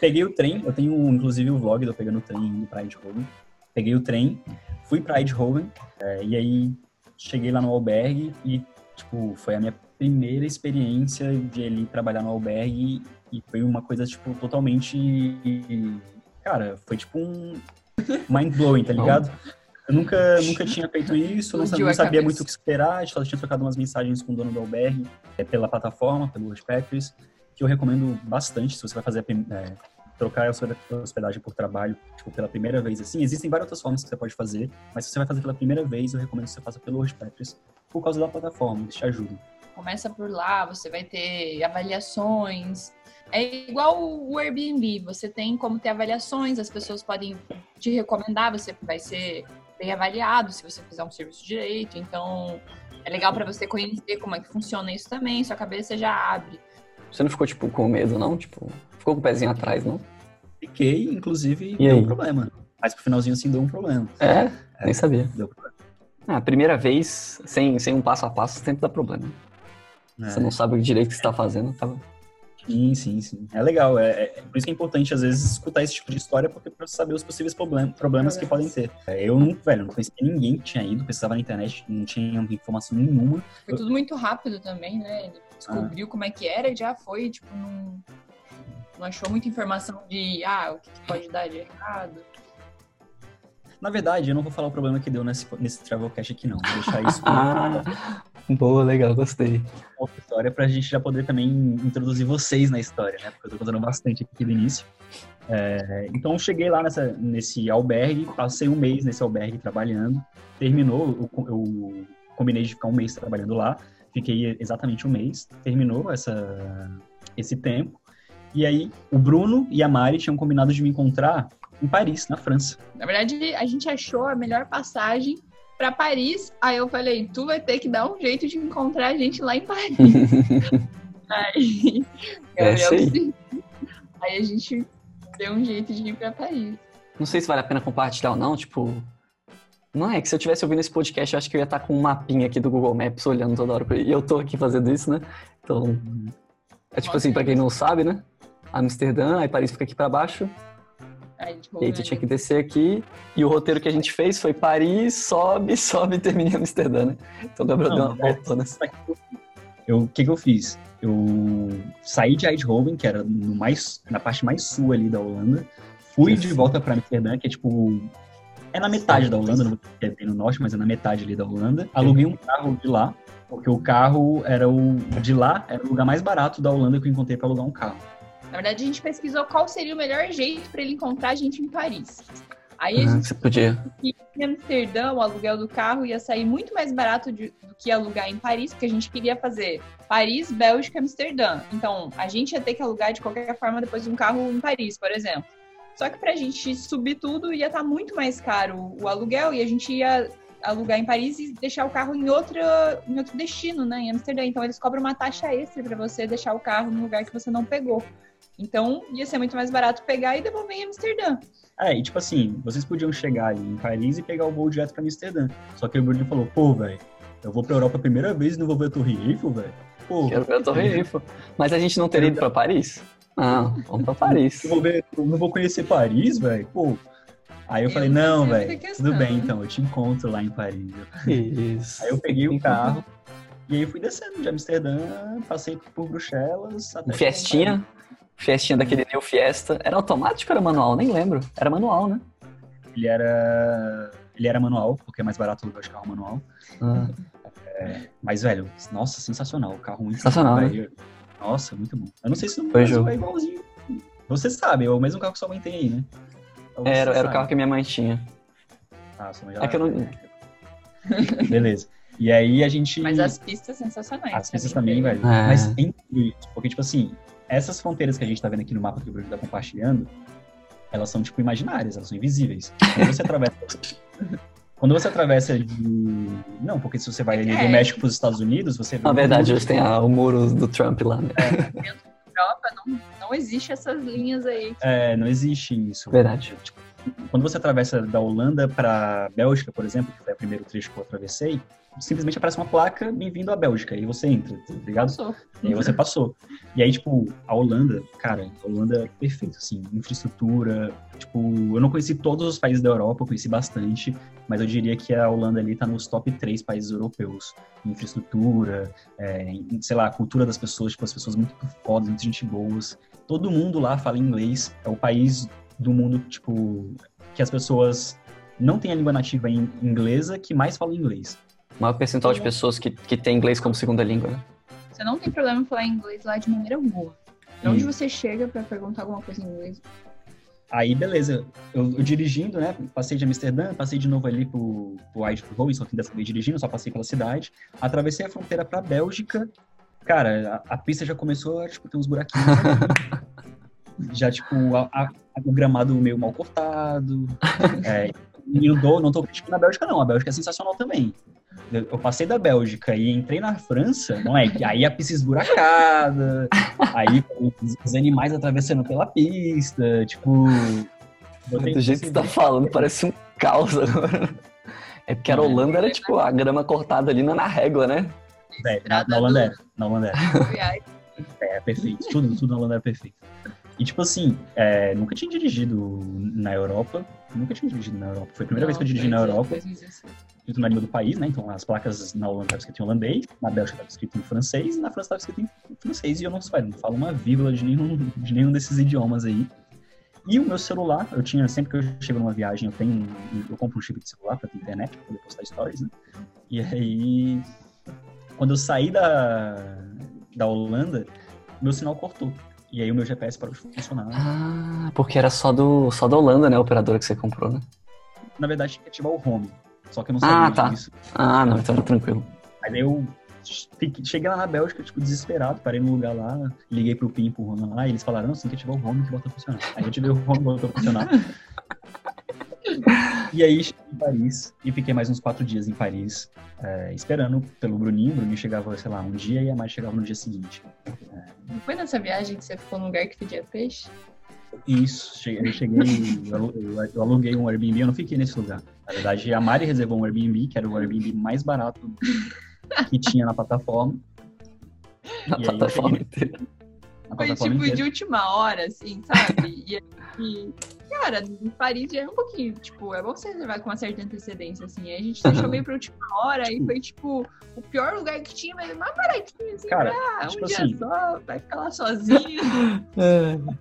Peguei o trem, eu tenho inclusive o vlog de eu pegando o trem indo pra Eindhoven. Peguei o trem, fui pra Eindhoven, é, e aí cheguei lá no albergue e, tipo, foi a minha primeira experiência de ali trabalhar no albergue e foi uma coisa, tipo, totalmente... Cara, foi tipo um mind-blowing, tá ligado? Eu nunca, nunca tinha feito isso, não, não sabia muito o que esperar, só tinha trocado umas mensagens com o dono do albergue é, pela plataforma, pelo Worldpackers, que eu recomendo bastante se você vai fazer a é, trocar a sua hospedagem por trabalho, tipo, pela primeira vez, assim, existem várias outras formas que você pode fazer, mas se você vai fazer pela primeira vez, eu recomendo que você faça pelo Worldpackers, por causa da plataforma, eles te ajudam. Começa por lá, você vai ter avaliações. É igual o Airbnb, você tem como ter avaliações, as pessoas podem te recomendar, você vai ser bem avaliado se você fizer um serviço direito. Então, é legal para você conhecer como é que funciona isso também, sua cabeça já abre. Você não ficou, tipo, com medo, não? Tipo, ficou com o pezinho atrás, não? Fiquei, inclusive, E deu aí? um problema. Mas pro finalzinho, assim, deu um problema. É? Nem sabia. Deu problema. Ah, a primeira vez, sem, sem um passo a passo, sempre dá problema. Você É. não sabe o direito que você tá fazendo. Tá... Sim, sim, sim. É legal. É, é- por isso que é importante, às vezes, escutar esse tipo de história, porque pra saber os possíveis problem- problemas que podem ter. É, Eu não, velho, não conhecia ninguém que tinha ido, precisava na internet, não tinha informação nenhuma. Foi tudo muito rápido também, né? Ele descobriu como é que era e já foi, tipo, não, não achou muita informação de, ah, o que, que pode dar de errado. Na verdade, eu não vou falar o problema que deu nesse, nesse Travelcast aqui, não. Vou deixar isso pra Ah, boa, legal, gostei. outra história pra gente já poder também introduzir vocês na história, né? Porque eu tô contando bastante aqui do início. É, então, eu cheguei lá nessa, nesse albergue, passei um mês nesse albergue trabalhando. Terminou, eu, eu combinei de ficar um mês trabalhando lá. Fiquei exatamente um mês. Terminou essa, esse tempo. E aí, o Bruno e a Mari tinham combinado de me encontrar em Paris, na França. Na verdade, a gente achou a melhor passagem para Paris. Aí eu falei, tu vai ter que dar um jeito de encontrar a gente lá em Paris. aí, Gabriel, aí. aí a gente deu um jeito de ir para Paris. Não sei se vale a pena compartilhar ou não, tipo, não é que se eu tivesse ouvindo esse podcast, eu acho que eu ia estar com um mapinha aqui do Google Maps olhando toda hora. E eu tô aqui fazendo isso, né? Então. É tipo assim, pra quem não sabe, né? Amsterdã, aí Paris fica aqui pra baixo. Aí, e aí tu tinha que descer aqui. E o roteiro que a gente fez foi Paris, sobe, sobe e termina em Amsterdã, né? Então o Gabriel deu uma volta, né? O que, que eu fiz? Eu saí de Eindhoven, que era no mais, na parte mais sul ali da Holanda. Fui de volta para Amsterdã, que é tipo é na metade da Holanda, não é bem no norte, mas é na metade ali da Holanda. Aluguei um carro de lá, porque o carro era o de lá, era o lugar mais barato da Holanda que eu encontrei para alugar um carro. Na verdade, a gente pesquisou qual seria o melhor jeito para ele encontrar a gente em Paris. Aí a ah, gente você podia. em Amsterdã, o aluguel do carro ia sair muito mais barato de, do que alugar em Paris, porque a gente queria fazer Paris, Bélgica, Amsterdã. Então, a gente ia ter que alugar de qualquer forma depois um carro em Paris, por exemplo. Só que para a gente subir tudo ia estar tá muito mais caro o aluguel e a gente ia alugar em Paris e deixar o carro em, outra, em outro destino, né, em Amsterdã. Então eles cobram uma taxa extra para você deixar o carro no lugar que você não pegou. Então ia ser muito mais barato pegar e devolver em Amsterdã. É, e tipo assim, vocês podiam chegar ali em Paris e pegar o voo direto para Amsterdã. Só que o Bruno falou, pô, velho, eu vou pra Europa a primeira vez e não vou ver a Torre Eiffel, velho. Quero ver a Torre Eiffel. Mas a gente não teria ido pra Paris? Não, vamos pra Paris. Eu, vou ver, eu não vou conhecer Paris, velho? Pô. Aí eu, eu falei, não, velho, tudo bem, então, eu te encontro lá em Paris. Isso. Aí eu peguei o carro e aí fui descendo de Amsterdã, passei por Bruxelas. Até Festinha? Festinha daquele New Fiesta. Era automático ou era manual? Nem lembro. Era manual, né? Ele era. Ele era manual, porque é mais barato do que o carro manual. Ah. É, mas, velho, nossa, sensacional. O carro muito Sensacional. Né? Nossa, muito bom. Eu não sei se no Brasil é igualzinho. Você sabe, é o mesmo carro que sua mãe tem aí, né? Era, era o carro que minha mãe tinha. Ah, sua mãe já... É que eu não... Beleza. E aí a gente... Mas as pistas sensacionais. As pistas também, velho. É. Mas é incrível, porque, tipo assim, essas fronteiras que a gente tá vendo aqui no mapa que o Bruno tá compartilhando, elas são, tipo, imaginárias, elas são invisíveis. Quando você atravessa... Quando você atravessa de. Não, porque se você vai é. do México para os Estados Unidos, você vê. Na verdade, eles têm o muro do Trump lá, né? É. Dentro da Europa não, não existe essas linhas aí. É, não existe isso. Verdade. Tipo, quando você atravessa da Holanda para Bélgica, por exemplo, que foi o primeiro trecho que eu atravessei, simplesmente aparece uma placa bem-vindo à Bélgica, e você entra, tá ligado? Passou. E aí você passou. E aí, tipo, a Holanda, cara, a Holanda é perfeita, assim, infraestrutura, tipo, eu não conheci todos os países da Europa, eu conheci bastante, mas eu diria que a Holanda ali tá nos top 3 países europeus, infraestrutura, é, sei lá, a cultura das pessoas, tipo, as pessoas muito fodas, muita gente boas, todo mundo lá fala inglês, é o país do mundo, tipo, que as pessoas não têm a língua nativa em inglesa que mais falam inglês. O maior percentual de pessoas que, que tem inglês como segunda língua, né? Você não tem problema em falar inglês lá de maneira alguma. De onde você chega para perguntar alguma coisa em inglês? Aí, beleza. Eu, eu, dirigindo, né? Passei de Amsterdã, passei de novo ali pro, pro Eindhoven, só que dessa vez dirigindo, só passei pela cidade. Atravessei a fronteira pra Bélgica. Cara, a, a pista já começou a, tipo, ter uns buraquinhos. já, tipo, a, a, o gramado meio mal cortado. É, e não tô, não tô criticando a Bélgica, não. A Bélgica é sensacional também. Eu passei da Bélgica e entrei na França, não é? Aí a pista esburacada, aí os, animais atravessando pela pista, tipo. Do jeito que você tá falando, parece um caos agora. É porque a Holanda era tipo a grama cortada ali na régua, né? É, na, na Holanda era. Na Holanda era. É, perfeito. Tudo, tudo na Holanda era perfeito. E, tipo assim, é, nunca tinha dirigido na Europa. Nunca tinha dirigido na Europa. Foi a primeira não, vez que eu dirigi na Europa. 2016 escrito na língua do país, né? Então as placas na Holanda estavam escritas em holandês, na Bélgica estava escrito em francês e na França estava escrito em francês. E eu não, não falo uma vírgula de nenhum, de nenhum desses idiomas aí. E o meu celular, eu tinha, sempre que eu chego numa viagem, eu tenho, eu compro um chip de celular para ter internet, para poder postar stories, né? E aí, quando eu saí da, da Holanda, meu sinal cortou. E aí o meu GPS parou de funcionar. Ah, porque era só do só da Holanda, né, a operadora que você comprou, né? Na verdade, tinha que ativar o home. Só que eu não sabia ah, tá. disso. Ah, não, então era tranquilo. Aí eu cheguei lá na Bélgica, tipo, desesperado, parei num lugar lá, liguei pro PIN, pro Rona lá, e eles falaram, não, tem que ativar o home que volta a funcionar. Aí eu ativei o home e voltou a funcionar. E aí cheguei em Paris e fiquei mais uns quatro dias em Paris, é, esperando pelo Bruninho. O Bruninho chegava, sei lá, um dia e a Mari chegava no dia seguinte. Não foi nessa viagem que você ficou num lugar que pedia peixe? Isso, cheguei, eu cheguei, eu alu- eu aluguei um Airbnb, eu não fiquei nesse lugar. Na verdade, a Mari reservou um Airbnb, que era o Airbnb mais barato que tinha na plataforma. Na E aí plataforma cheguei- inteira. Na Foi plataforma tipo inteira. de última hora, assim, sabe? E, e, cara, em Paris já é um pouquinho, tipo, é bom você reservar com uma certa antecedência, assim. Aí a gente deixou Aham. meio pra última hora e foi, tipo, o pior lugar que tinha, mas mais baratinho, assim, Cara, ah, um tipo dia assim- só, vai ficar lá sozinho.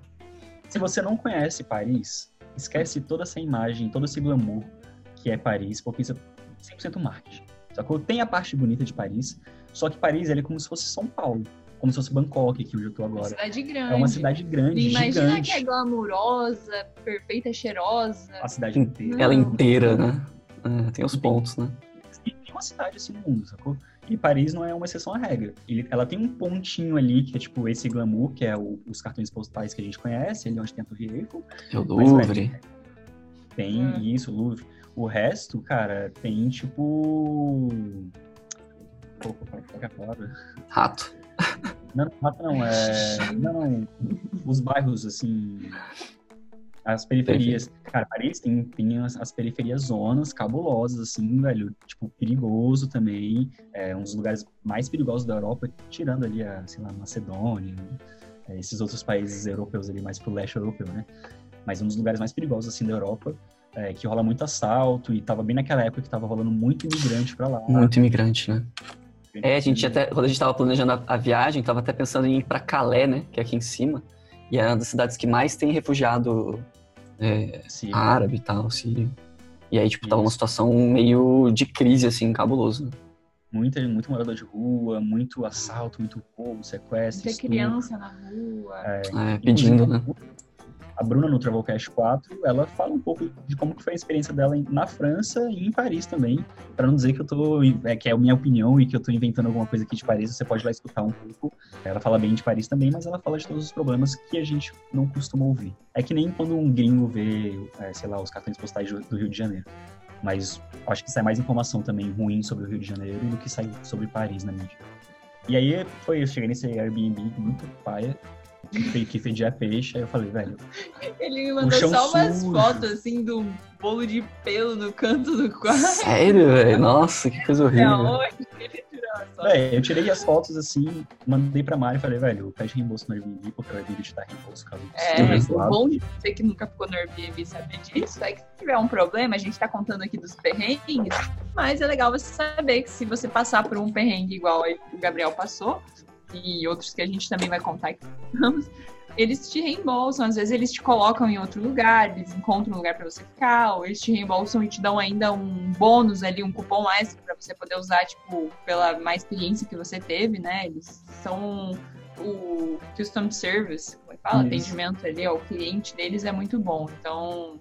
Se você não conhece Paris, esquece toda essa imagem, todo esse glamour que é Paris, porque isso é 100% marketing. Sacou? Tem a parte bonita de Paris, só que Paris ele é como se fosse São Paulo, como se fosse Bangkok, que onde eu tô Uma agora. cidade grande. É uma cidade grande, E Imagina gigante. que é glamurosa, perfeita, cheirosa. A cidade inteira. Ela inteira, né? É, tem os pontos, né? Tem uma cidade assim no mundo, sacou? E Paris não é uma exceção à regra. Ele- ela tem um pontinho ali que é tipo esse glamour, que é o- os cartões postais que a gente conhece, ali onde tem a Torre Eiffel. É o Mas, Louvre. Tem Hum. isso, Louvre. O resto, cara, tem tipo. Pô, qual é a palavra? Rato. Não, não, não, é. Não. Os bairros, assim. As periferias. Cara, Paris tem, tem as, as periferias zonas cabulosas, assim, velho. Tipo, perigoso também. É um dos lugares mais perigosos da Europa, tirando ali a, sei lá, Macedônia, é, esses outros países europeus ali, mais pro leste europeu, né? Mas um dos lugares mais perigosos, assim, da Europa. é, que rola muito assalto e tava bem naquela época que tava rolando muito imigrante pra lá. Muito imigrante, né? É, a gente até, quando a gente tava planejando a, a viagem, tava até pensando em ir pra Calais, né? Que é aqui em cima. E é uma das cidades que mais tem refugiado é, árabe e tal, sírio. E aí, tipo, tava uma situação meio de crise, assim, cabuloso. né? Muita, muito morador de rua, muito assalto, muito roubo, sequestro. Muita estupro. criança na rua. É, pedindo, né? A Bruna no Travelcast 4, ela fala um pouco de como foi a experiência dela na França e em Paris também, Pra não dizer que eu tô é, que é a minha opinião e que eu tô inventando alguma coisa aqui de Paris, você pode lá escutar um pouco. Ela fala bem de Paris também, mas ela fala de todos os problemas que a gente não costuma ouvir. É que nem quando um gringo vê, é, sei lá, os cartões postais do Rio de Janeiro. Mas acho que sai mais informação também ruim sobre o Rio de Janeiro do que sai sobre Paris na mídia. E aí foi, eu cheguei nesse Airbnb muito paia, que que fedia peixe, aí eu falei, velho, Ele me mandou só umas sujo. fotos, assim, do bolo de pelo no canto do quarto. Sério, velho? Nossa, que coisa É horrível. Véi, eu tirei as fotos assim, mandei pra Mari e falei, velho, pede reembolso no Airbnb, porque o Airbnb te dá reembolso caso É, esteja o bom de você que nunca ficou no Airbnb saber disso é que se tiver um problema, a gente tá contando aqui dos perrengues, mas é legal você saber que se você passar por um perrengue igual aí que o Gabriel passou, e outros que a gente também vai contar aqui, eles te reembolsam, às vezes eles te colocam em outro lugar, eles encontram um lugar pra você ficar, ou eles te reembolsam e te dão ainda um bônus ali, um cupom extra pra você poder usar, tipo, pela má experiência que você teve, né? Eles são o custom service, como é que fala? Isso. Atendimento ali ao cliente deles é muito bom. Então,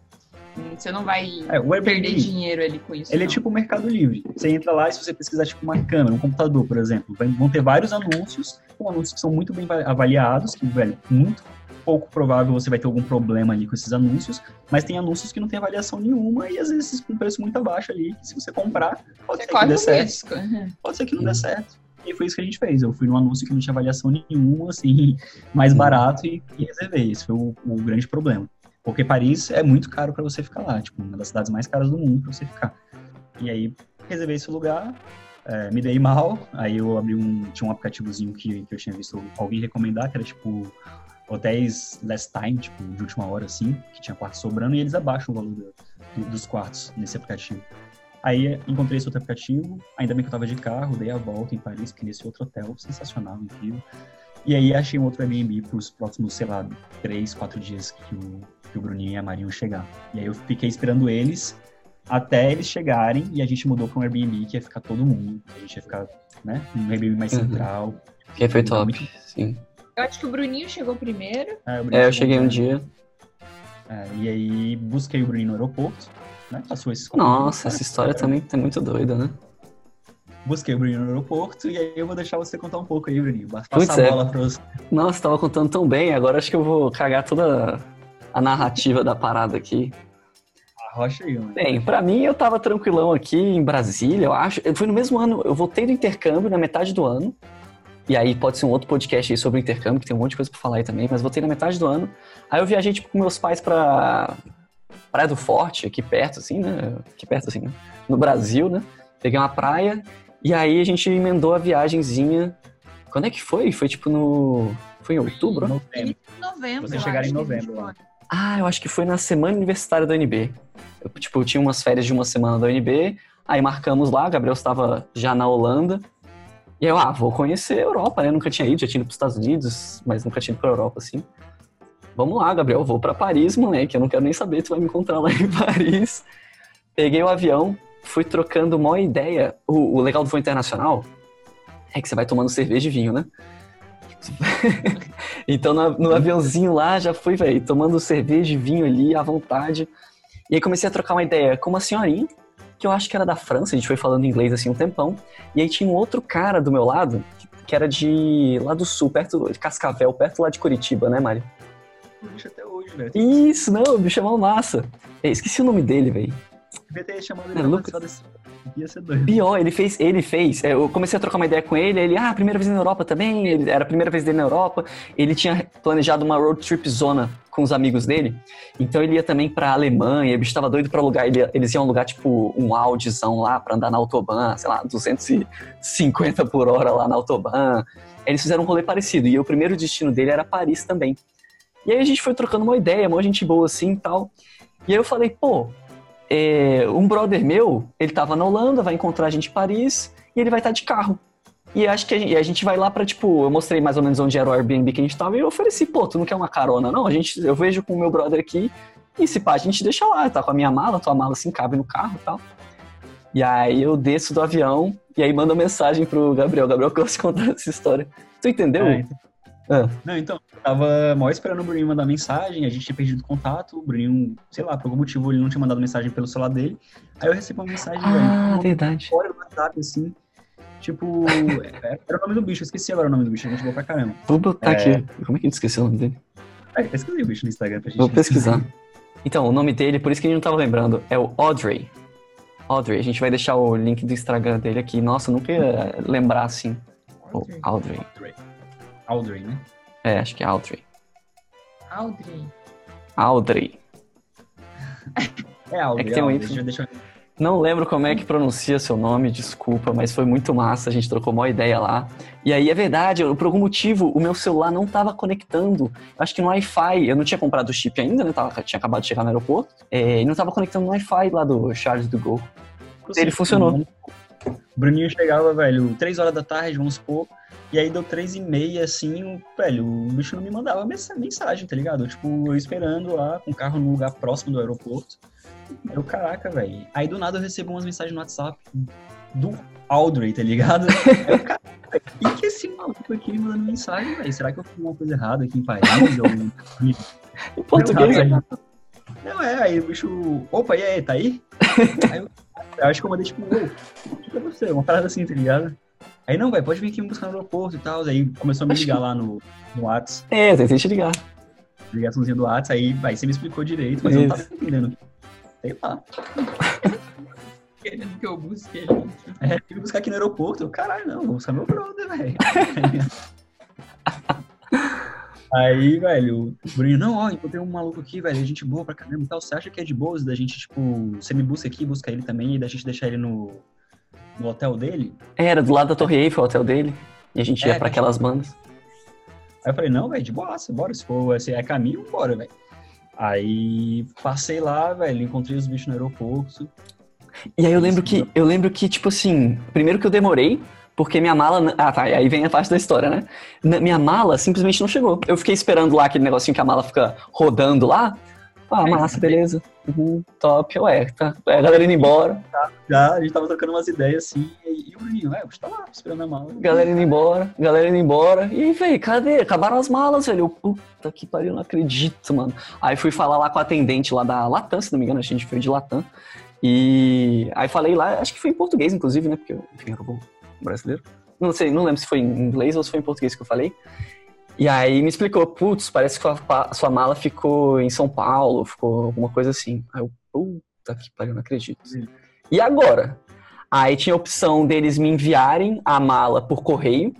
você não vai É, o perder Airbnb, dinheiro ali com isso. ele é não. tipo o Mercado Livre. Você entra lá e se você pesquisar tipo uma câmera, um computador, por exemplo, vão ter vários anúncios, com anúncios que são muito bem va- avaliados, que, velho, muito pouco provável você vai ter algum problema ali com esses anúncios, mas tem anúncios que não tem avaliação nenhuma e às vezes com preço muito abaixo ali, que se você comprar, pode Você ser que corre dê certo. pode ser que não dê certo. E foi isso que a gente fez. Eu fui num anúncio que não tinha avaliação nenhuma, assim, mais barato e, e reservei. Esse foi o, o grande problema. Porque Paris é muito caro para você ficar lá, tipo, uma das cidades mais caras do mundo para você ficar. E aí, reservei esse lugar, é, me dei mal, aí eu abri um, tinha um aplicativozinho que, que eu tinha visto alguém recomendar, que era tipo hotéis last time, tipo, de última hora, assim, que tinha quarto sobrando, e eles abaixam o valor do- do- dos quartos nesse aplicativo. Aí encontrei esse outro aplicativo, ainda bem que eu tava de carro, dei a volta em Paris, fiquei nesse outro hotel, sensacional, incrível. E aí achei um outro Airbnb pros próximos, sei lá, três, quatro dias que o, que o Bruninho e a Marinho chegar. E aí eu fiquei esperando eles até eles chegarem e a gente mudou pra um Airbnb que ia ficar todo mundo. A gente ia ficar, né, um Airbnb mais Uhum. central. Que foi Não, top, muito- sim. Eu acho que o Bruninho chegou primeiro. É, o Bruninho É, eu cheguei um dia. É, e aí busquei o Bruninho no aeroporto, né, passou Nossa, essa né, história também tá muito doida, né? Busquei o Bruninho no aeroporto e aí eu vou deixar você contar um pouco aí, Bruninho. Passa Putz, a é. bola pra você. Nossa, tava contando tão bem, agora acho que eu vou cagar toda a narrativa da parada aqui. Rocha aí, mano. Bem, pra mim eu tava tranquilão aqui em Brasília, eu acho. Foi no mesmo ano, eu voltei do intercâmbio na metade do ano. E aí pode ser um outro podcast aí sobre o intercâmbio, que tem um monte de coisa pra falar aí também, mas voltei na metade do ano. Aí eu viajei, tipo, com meus pais pra Praia do Forte, aqui perto, assim, né? Aqui perto, assim, né? No Brasil, né? Peguei uma praia e aí a gente emendou a viagenzinha. Quando é que foi? Foi tipo no. Foi em outubro? Novembro. Início de novembro. Vocês chegaram em novembro lá. Ah, eu acho que foi na semana universitária da UNB. Eu, tipo, eu tinha umas férias de uma semana da UNB, aí marcamos lá, Gabriel estava já na Holanda. E eu, ah, vou conhecer a Europa, né? Nunca tinha ido, já tinha ido para os Estados Unidos, mas nunca tinha ido para Europa, assim. Vamos lá, Gabriel, vou para Paris, moleque, eu não quero nem saber, tu vai me encontrar lá em Paris. Peguei o avião, fui trocando uma ideia. O, o legal do voo internacional é que você vai tomando cerveja e vinho, né? então no, no aviãozinho lá já fui, velho, tomando cerveja e vinho ali à vontade. E aí comecei a trocar uma ideia com uma senhorinha, que eu acho que era da França, a gente foi falando inglês assim um tempão. E aí tinha um outro cara do meu lado, que era de lá do sul, perto de Cascavel, perto lá de Curitiba, né, Mário? Até hoje, velho. Isso, não, o bicho é uma massa. Esqueci o nome dele, velho. Devia ter chamado É, ele pra Lucas. desse. Ia ser doido. Pior, ele fez, ele fez. é, Eu comecei a trocar uma ideia com ele, ele, ah, primeira vez na Europa também, ele, era a primeira vez dele na Europa. Ele tinha planejado uma road trip zona com os amigos dele. Então ele ia também pra Alemanha, o bicho tava doido pra alugar, ele- eles iam alugar tipo um Audizão lá pra andar na autobahn, sei lá, 250 por hora lá na autobahn. Eles fizeram um rolê parecido, e o primeiro destino dele era Paris também. E aí a gente foi trocando uma ideia, uma gente boa assim e tal. E aí eu falei, pô, é, um brother meu, ele tava na Holanda, vai encontrar a gente em Paris e ele vai estar de carro. E acho que a gente, a gente vai lá pra, tipo, eu mostrei mais ou menos onde era o Airbnb que a gente tava e eu ofereci, pô, tu não quer uma carona? Não, a gente, eu vejo com o meu brother aqui e se pá, a gente deixa lá, tá com a minha mala, tua mala assim cabe no carro e tal. E aí eu desço do avião e aí mando mensagem pro Gabriel. Gabriel, que eu de contar essa história. Tu entendeu? É, então- Ah. Não, então, eu tava mal esperando o Bruninho mandar mensagem, a gente tinha perdido contato, o Bruninho, sei lá, por algum motivo ele não tinha mandado mensagem pelo celular dele. Aí eu recebi uma mensagem, Ah, velho, verdade. fora do WhatsApp, assim, tipo, era o nome do bicho, eu esqueci agora o nome do bicho, a gente boa pra caramba. Vou botar É. aqui. Como é que a gente esqueceu o nome dele? Aí, pesquisei o bicho no Instagram pra gente. Vou pesquisar. Então, o nome dele, por isso que a gente não tava lembrando, é o Audrey. Audrey, a gente vai deixar o link do Instagram dele aqui. Nossa, eu nunca ia lembrar assim. O Audrey. Audrey. Audrey, né? É, acho que é Audrey. Audrey. Audrey. É Audrey, É que tem um Audrey, deixa, deixa eu... Não lembro como é que pronuncia seu nome, desculpa, mas foi muito massa, a gente trocou uma ideia lá. E aí é verdade, eu- por algum motivo o meu celular não tava conectando. Acho que no Wi-Fi, eu não tinha comprado o chip ainda, né? Tava, tinha acabado de chegar no aeroporto. É, e não tava conectando no Wi-Fi lá do Charles do Gol. Ele funcionou. O Bruninho chegava, velho, 3 horas da tarde, vamos supor, e aí deu 3 e meia, assim, o, velho, o bicho não me mandava mens- mensagem, tá ligado? Tipo, eu esperando lá, com o carro no lugar próximo do aeroporto. Eu, caraca, velho. Aí do nada eu recebo umas mensagens no WhatsApp do Audrey, tá ligado? Eu, caraca, e que esse maluco aqui me mandando mensagem, velho? Será que eu fiz alguma coisa errada aqui em Paris? Ou... Em português, Não, né? Não, é, aí o bicho. Opa, e aí, tá aí? aí eu, eu acho que eu mandei tipo, o que é você? Uma parada assim, tá ligado? Aí não, velho, pode vir aqui me buscar no aeroporto e tal. Aí começou a me ligar lá no, no Whats, É, tentei te ligar. ligaçãozinha do Whats, aí, aí você me explicou direito, mas eu não tava entendendo. Sei lá. Querendo que eu busque ele. É, fui buscar aqui no aeroporto. Eu, caralho, não, vou buscar meu brother, velho. Aí, velho, o Bruninho, não, ó, encontrei um maluco aqui, velho, a gente boa pra caramba e tal. Você acha que é de boas da gente, tipo, você me busca aqui, busca ele também, e da gente deixar ele no, no hotel dele? É, Era do lado da Torre Eiffel, o hotel dele. E a gente ia É, pra aquelas bandas. Aí eu falei, não, velho, de boaça, bora, se for se é caminho, bora, velho. Aí passei lá, velho, encontrei os bichos no aeroporto. E aí eu lembro que, eu lembro que, tipo assim, primeiro que eu demorei, porque minha mala. Ah, tá, aí vem a parte da história, né? Minha mala simplesmente não chegou. Eu fiquei esperando lá aquele negocinho que a mala fica rodando lá. Ah, massa, tá beleza. Uhum, top. Ué, tá. É, a galera indo embora, Já, a gente tava trocando umas ideias assim, e, e o Bruninho, é, eu tava lá esperando a mala. galera indo embora, galera indo embora. E aí, velho, cadê? Acabaram as malas, velho. Eu, Puta que pariu, não acredito, mano. Aí fui falar lá com a atendente lá da Latam, se não me engano, a gente foi de Latam. E aí falei lá, acho que foi em português, inclusive, né? Porque, eu, enfim, era bom brasileiro. Não sei, não lembro se foi em inglês ou se foi em português que eu falei. E aí me explicou, putz, parece que a, sua mala ficou em São Paulo, ficou alguma coisa assim. Aí eu, puta que pariu, não acredito. E agora? Aí tinha a opção deles me enviarem a mala por correio.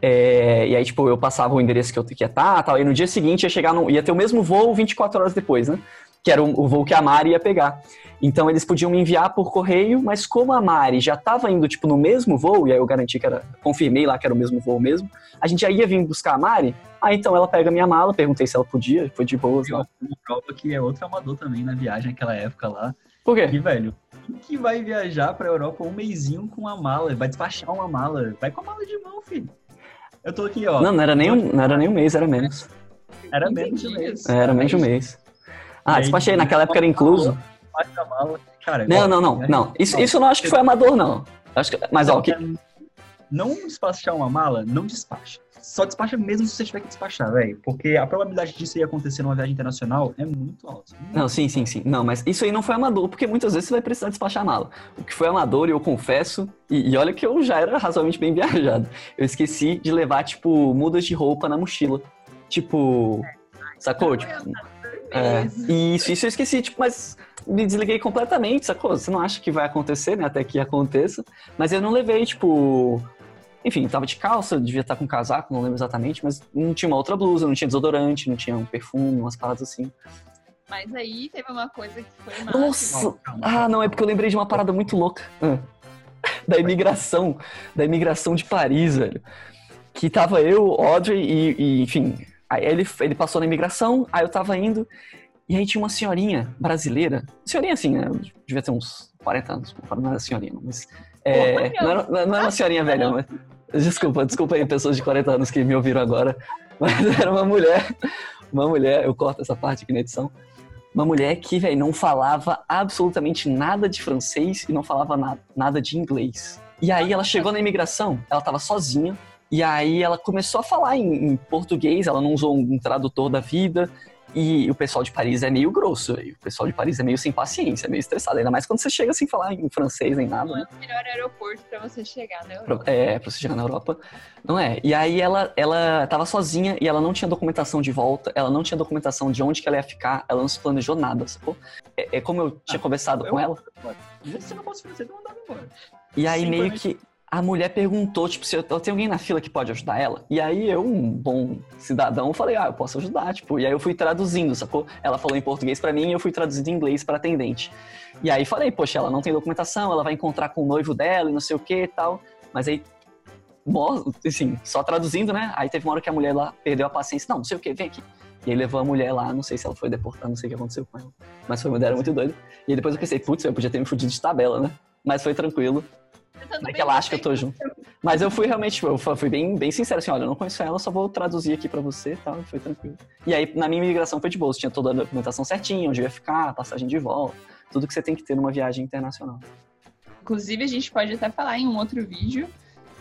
É, e aí, tipo, eu passava o endereço que eu ia estar, tal, e no dia seguinte ia chegar no, ia ter o mesmo voo 24 horas depois, né? Que era o, voo que a Mari ia pegar. Então eles podiam me enviar por correio, mas como a Mari já estava indo, tipo, no mesmo voo, e aí eu garanti que era, confirmei lá que era o mesmo voo mesmo, a gente já ia vir buscar a Mari, aí então ela pega a minha mala, perguntei se ela podia, foi de boas lá. Uma prova que é outro amador também na viagem naquela época lá. Por quê? E, velho, quem que vai viajar pra Europa um mêsinho com uma mala? Vai despachar uma mala. Vai com a mala de mão, filho. Eu tô aqui, ó. Não, não era nem um, não era nem um mês, era menos. Era menos de um mês. É, Era menos de um mês. Ah, despachei, naquela época era incluso. Despacha a mala. Cara, Não, não, não, né? não. Isso, isso eu não acho que foi amador, não. Acho que, mas, ó, que, Não despachar uma mala, não despacha. Só despacha mesmo se você tiver que despachar, velho. Porque a probabilidade disso ir acontecer numa viagem internacional é muito alta. Não, sim, sim, sim. Não, mas isso aí não foi amador, porque muitas vezes você vai precisar despachar mala. O que foi amador, eu confesso, e, e olha que eu já era razoavelmente bem viajado. Eu esqueci de levar, tipo, mudas de roupa na mochila. Tipo. Sacou? Tipo. É, isso, isso eu esqueci, tipo, mas me desliguei completamente, sacou? Você não acha que vai acontecer, né? Até que aconteça. Mas eu não levei, tipo. Enfim, tava de calça, devia estar com casaco, não lembro exatamente, mas não tinha uma outra blusa, não tinha desodorante, não tinha um perfume, umas paradas assim. Mas aí teve uma coisa que foi massa. Nossa! Ah, não, é porque eu lembrei de uma parada muito louca. Ah. Da imigração. Da imigração de Paris, velho. Que tava eu, Audrey e, e, enfim. Aí ele, ele passou na imigração, aí eu tava indo, e aí tinha uma senhorinha brasileira. Senhorinha assim, né? Devia ter uns 40 anos, não era senhorinha, não, mas. É, não, era, não era uma senhorinha velha, mas. Desculpa, desculpa aí, pessoas de 40 anos que me ouviram agora. Mas era uma mulher, uma mulher, eu corto essa parte aqui na edição. Uma mulher que, velho, não falava absolutamente nada de francês e não falava nada, nada de inglês. E aí ela chegou na imigração, ela tava sozinha, e aí ela começou a falar em, em português, ela não usou um tradutor da vida. E o pessoal de Paris é meio grosso, e o pessoal de Paris é meio sem paciência, meio estressado. Ainda mais quando você chega sem falar em francês nem nada, Não né? é o melhor aeroporto pra você chegar na Europa. Pra- É, pra você chegar na Europa. Não é. E aí ela, ela tava sozinha e ela não tinha documentação de volta, ela não tinha documentação de onde que ela ia ficar, ela não se planejou nada, sacou? É, é como eu tinha Ah, conversado eu- com ela. Eu não posso fazer, eu mandava embora. E aí meio que a mulher perguntou, tipo, se eu, eu tenho alguém na fila que pode ajudar ela. E aí eu, um bom cidadão, falei, ah, eu posso ajudar, tipo. E aí eu fui traduzindo, sacou? Ela falou em português pra mim e eu fui traduzindo em inglês pra atendente. E aí falei, poxa, ela não tem documentação, ela vai encontrar com o noivo dela e não sei o que e tal. Mas aí, assim, só traduzindo, né? Aí teve uma hora que a mulher lá perdeu a paciência. Não, não sei o que, vem aqui. E aí levou a mulher lá, não sei se ela foi deportada, não sei o que aconteceu com ela. Mas foi uma ideia muito doida. E aí depois eu pensei, putz, eu podia ter me fudido de tabela, né? Mas foi tranquilo. É que ela acha que eu tô junto. Mas eu fui realmente, tipo, eu fu- fui bem, bem sincero, assim, olha, eu não conheço ela, só vou traduzir aqui pra você e tal, e foi tranquilo. E aí, na minha imigração foi de boa, tinha toda a documentação certinha, onde eu ia ficar, passagem de volta, tudo que você tem que ter numa viagem internacional. Inclusive, a gente pode até falar em um outro vídeo,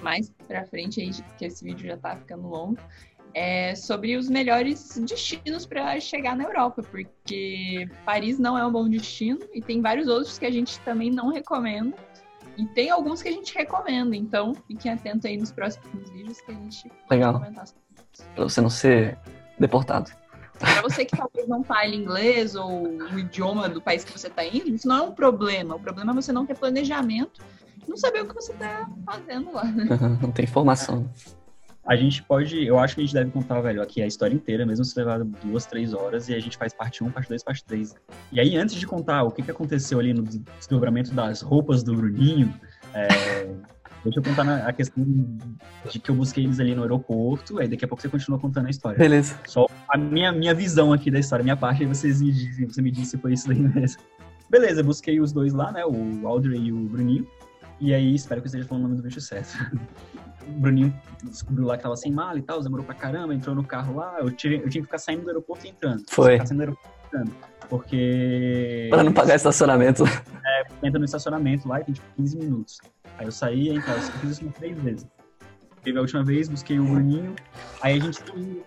mais pra frente aí, que esse vídeo já tá ficando longo, é sobre os melhores destinos para chegar na Europa, porque Paris não é um bom destino e tem vários outros que a gente também não recomenda. E tem alguns que a gente recomenda, então fiquem atentos aí nos próximos vídeos que a gente vai Legal, comentar sobre isso. pra você não ser deportado. Pra você que talvez não fale inglês ou o idioma do país que você tá indo, isso não é um problema. O problema é você não ter planejamento e não saber o que você tá fazendo lá. não tem informação. A gente pode, eu acho que a gente deve contar, velho, aqui a história inteira, mesmo se levar duas, três horas, e a gente faz parte 1, parte 2, parte 3. E aí, antes de contar o que, que aconteceu ali no desdobramento das roupas do Bruninho, é, deixa eu contar na- a questão de que eu busquei eles ali no aeroporto, aí daqui a pouco você continua contando a história. Beleza. Só a minha, minha visão aqui da história, minha parte, aí vocês me dizem, você me disse se foi isso daí mesmo. Beleza, busquei os dois lá, né, o Audrey e o Bruninho, e aí, espero que eu esteja falando o nome do bicho certo. O Bruninho descobriu lá que tava sem mala e tal, demorou pra caramba, entrou no carro lá. Eu, tirei, eu tinha que ficar saindo do aeroporto e entrando. Foi. Ficar saindo do aeroporto e entrando. Porque. Pra não pagar estacionamento. Entra no estacionamento lá e tem tipo 15 minutos. Aí eu saí e entrava. Eu fiz isso três vezes. Teve a última vez, busquei o Bruninho. Aí a gente saiu.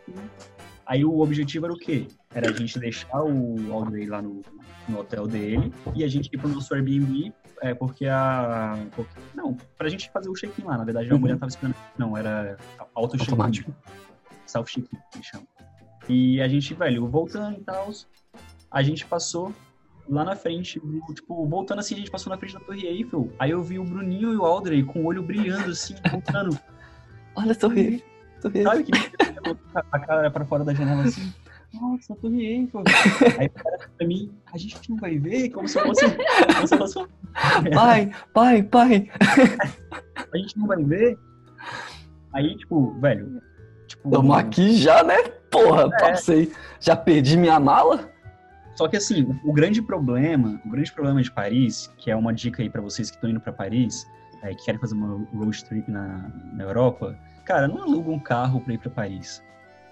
Aí o objetivo era o quê? Era a gente deixar o Audrey lá no, no hotel dele e a gente ir pro nosso Airbnb, é, porque a. porque- não, pra gente fazer o check-in lá. Na verdade, a Uhum. mulher não tava esperando. Não, era auto check-in. Automático. Self-check-in, que chama. E a gente, velho, voltando e tal, a gente passou lá na frente, tipo, voltando assim, a gente passou na frente da Torre Eiffel. Aí eu vi o Bruninho e o Aldrey com o olho brilhando, assim, voltando. Olha a Torre Eiffel. Torre Eiffel. Sabe que a cara pra fora da janela assim? Nossa, a Torre Eiffel. Aí o cara pra mim, a gente não vai ver, como se fosse. Como se fosse Pai, pai, pai. a gente não vai ver. Aí, tipo, velho. Tipo, Tamo aqui já, né? Porra, passei. Já perdi minha mala? Só que assim, o grande problema, o grande problema de Paris, que é uma dica aí pra vocês que estão indo pra Paris, é, que querem fazer uma road trip na, na Europa, cara, não aluga um carro pra ir pra Paris.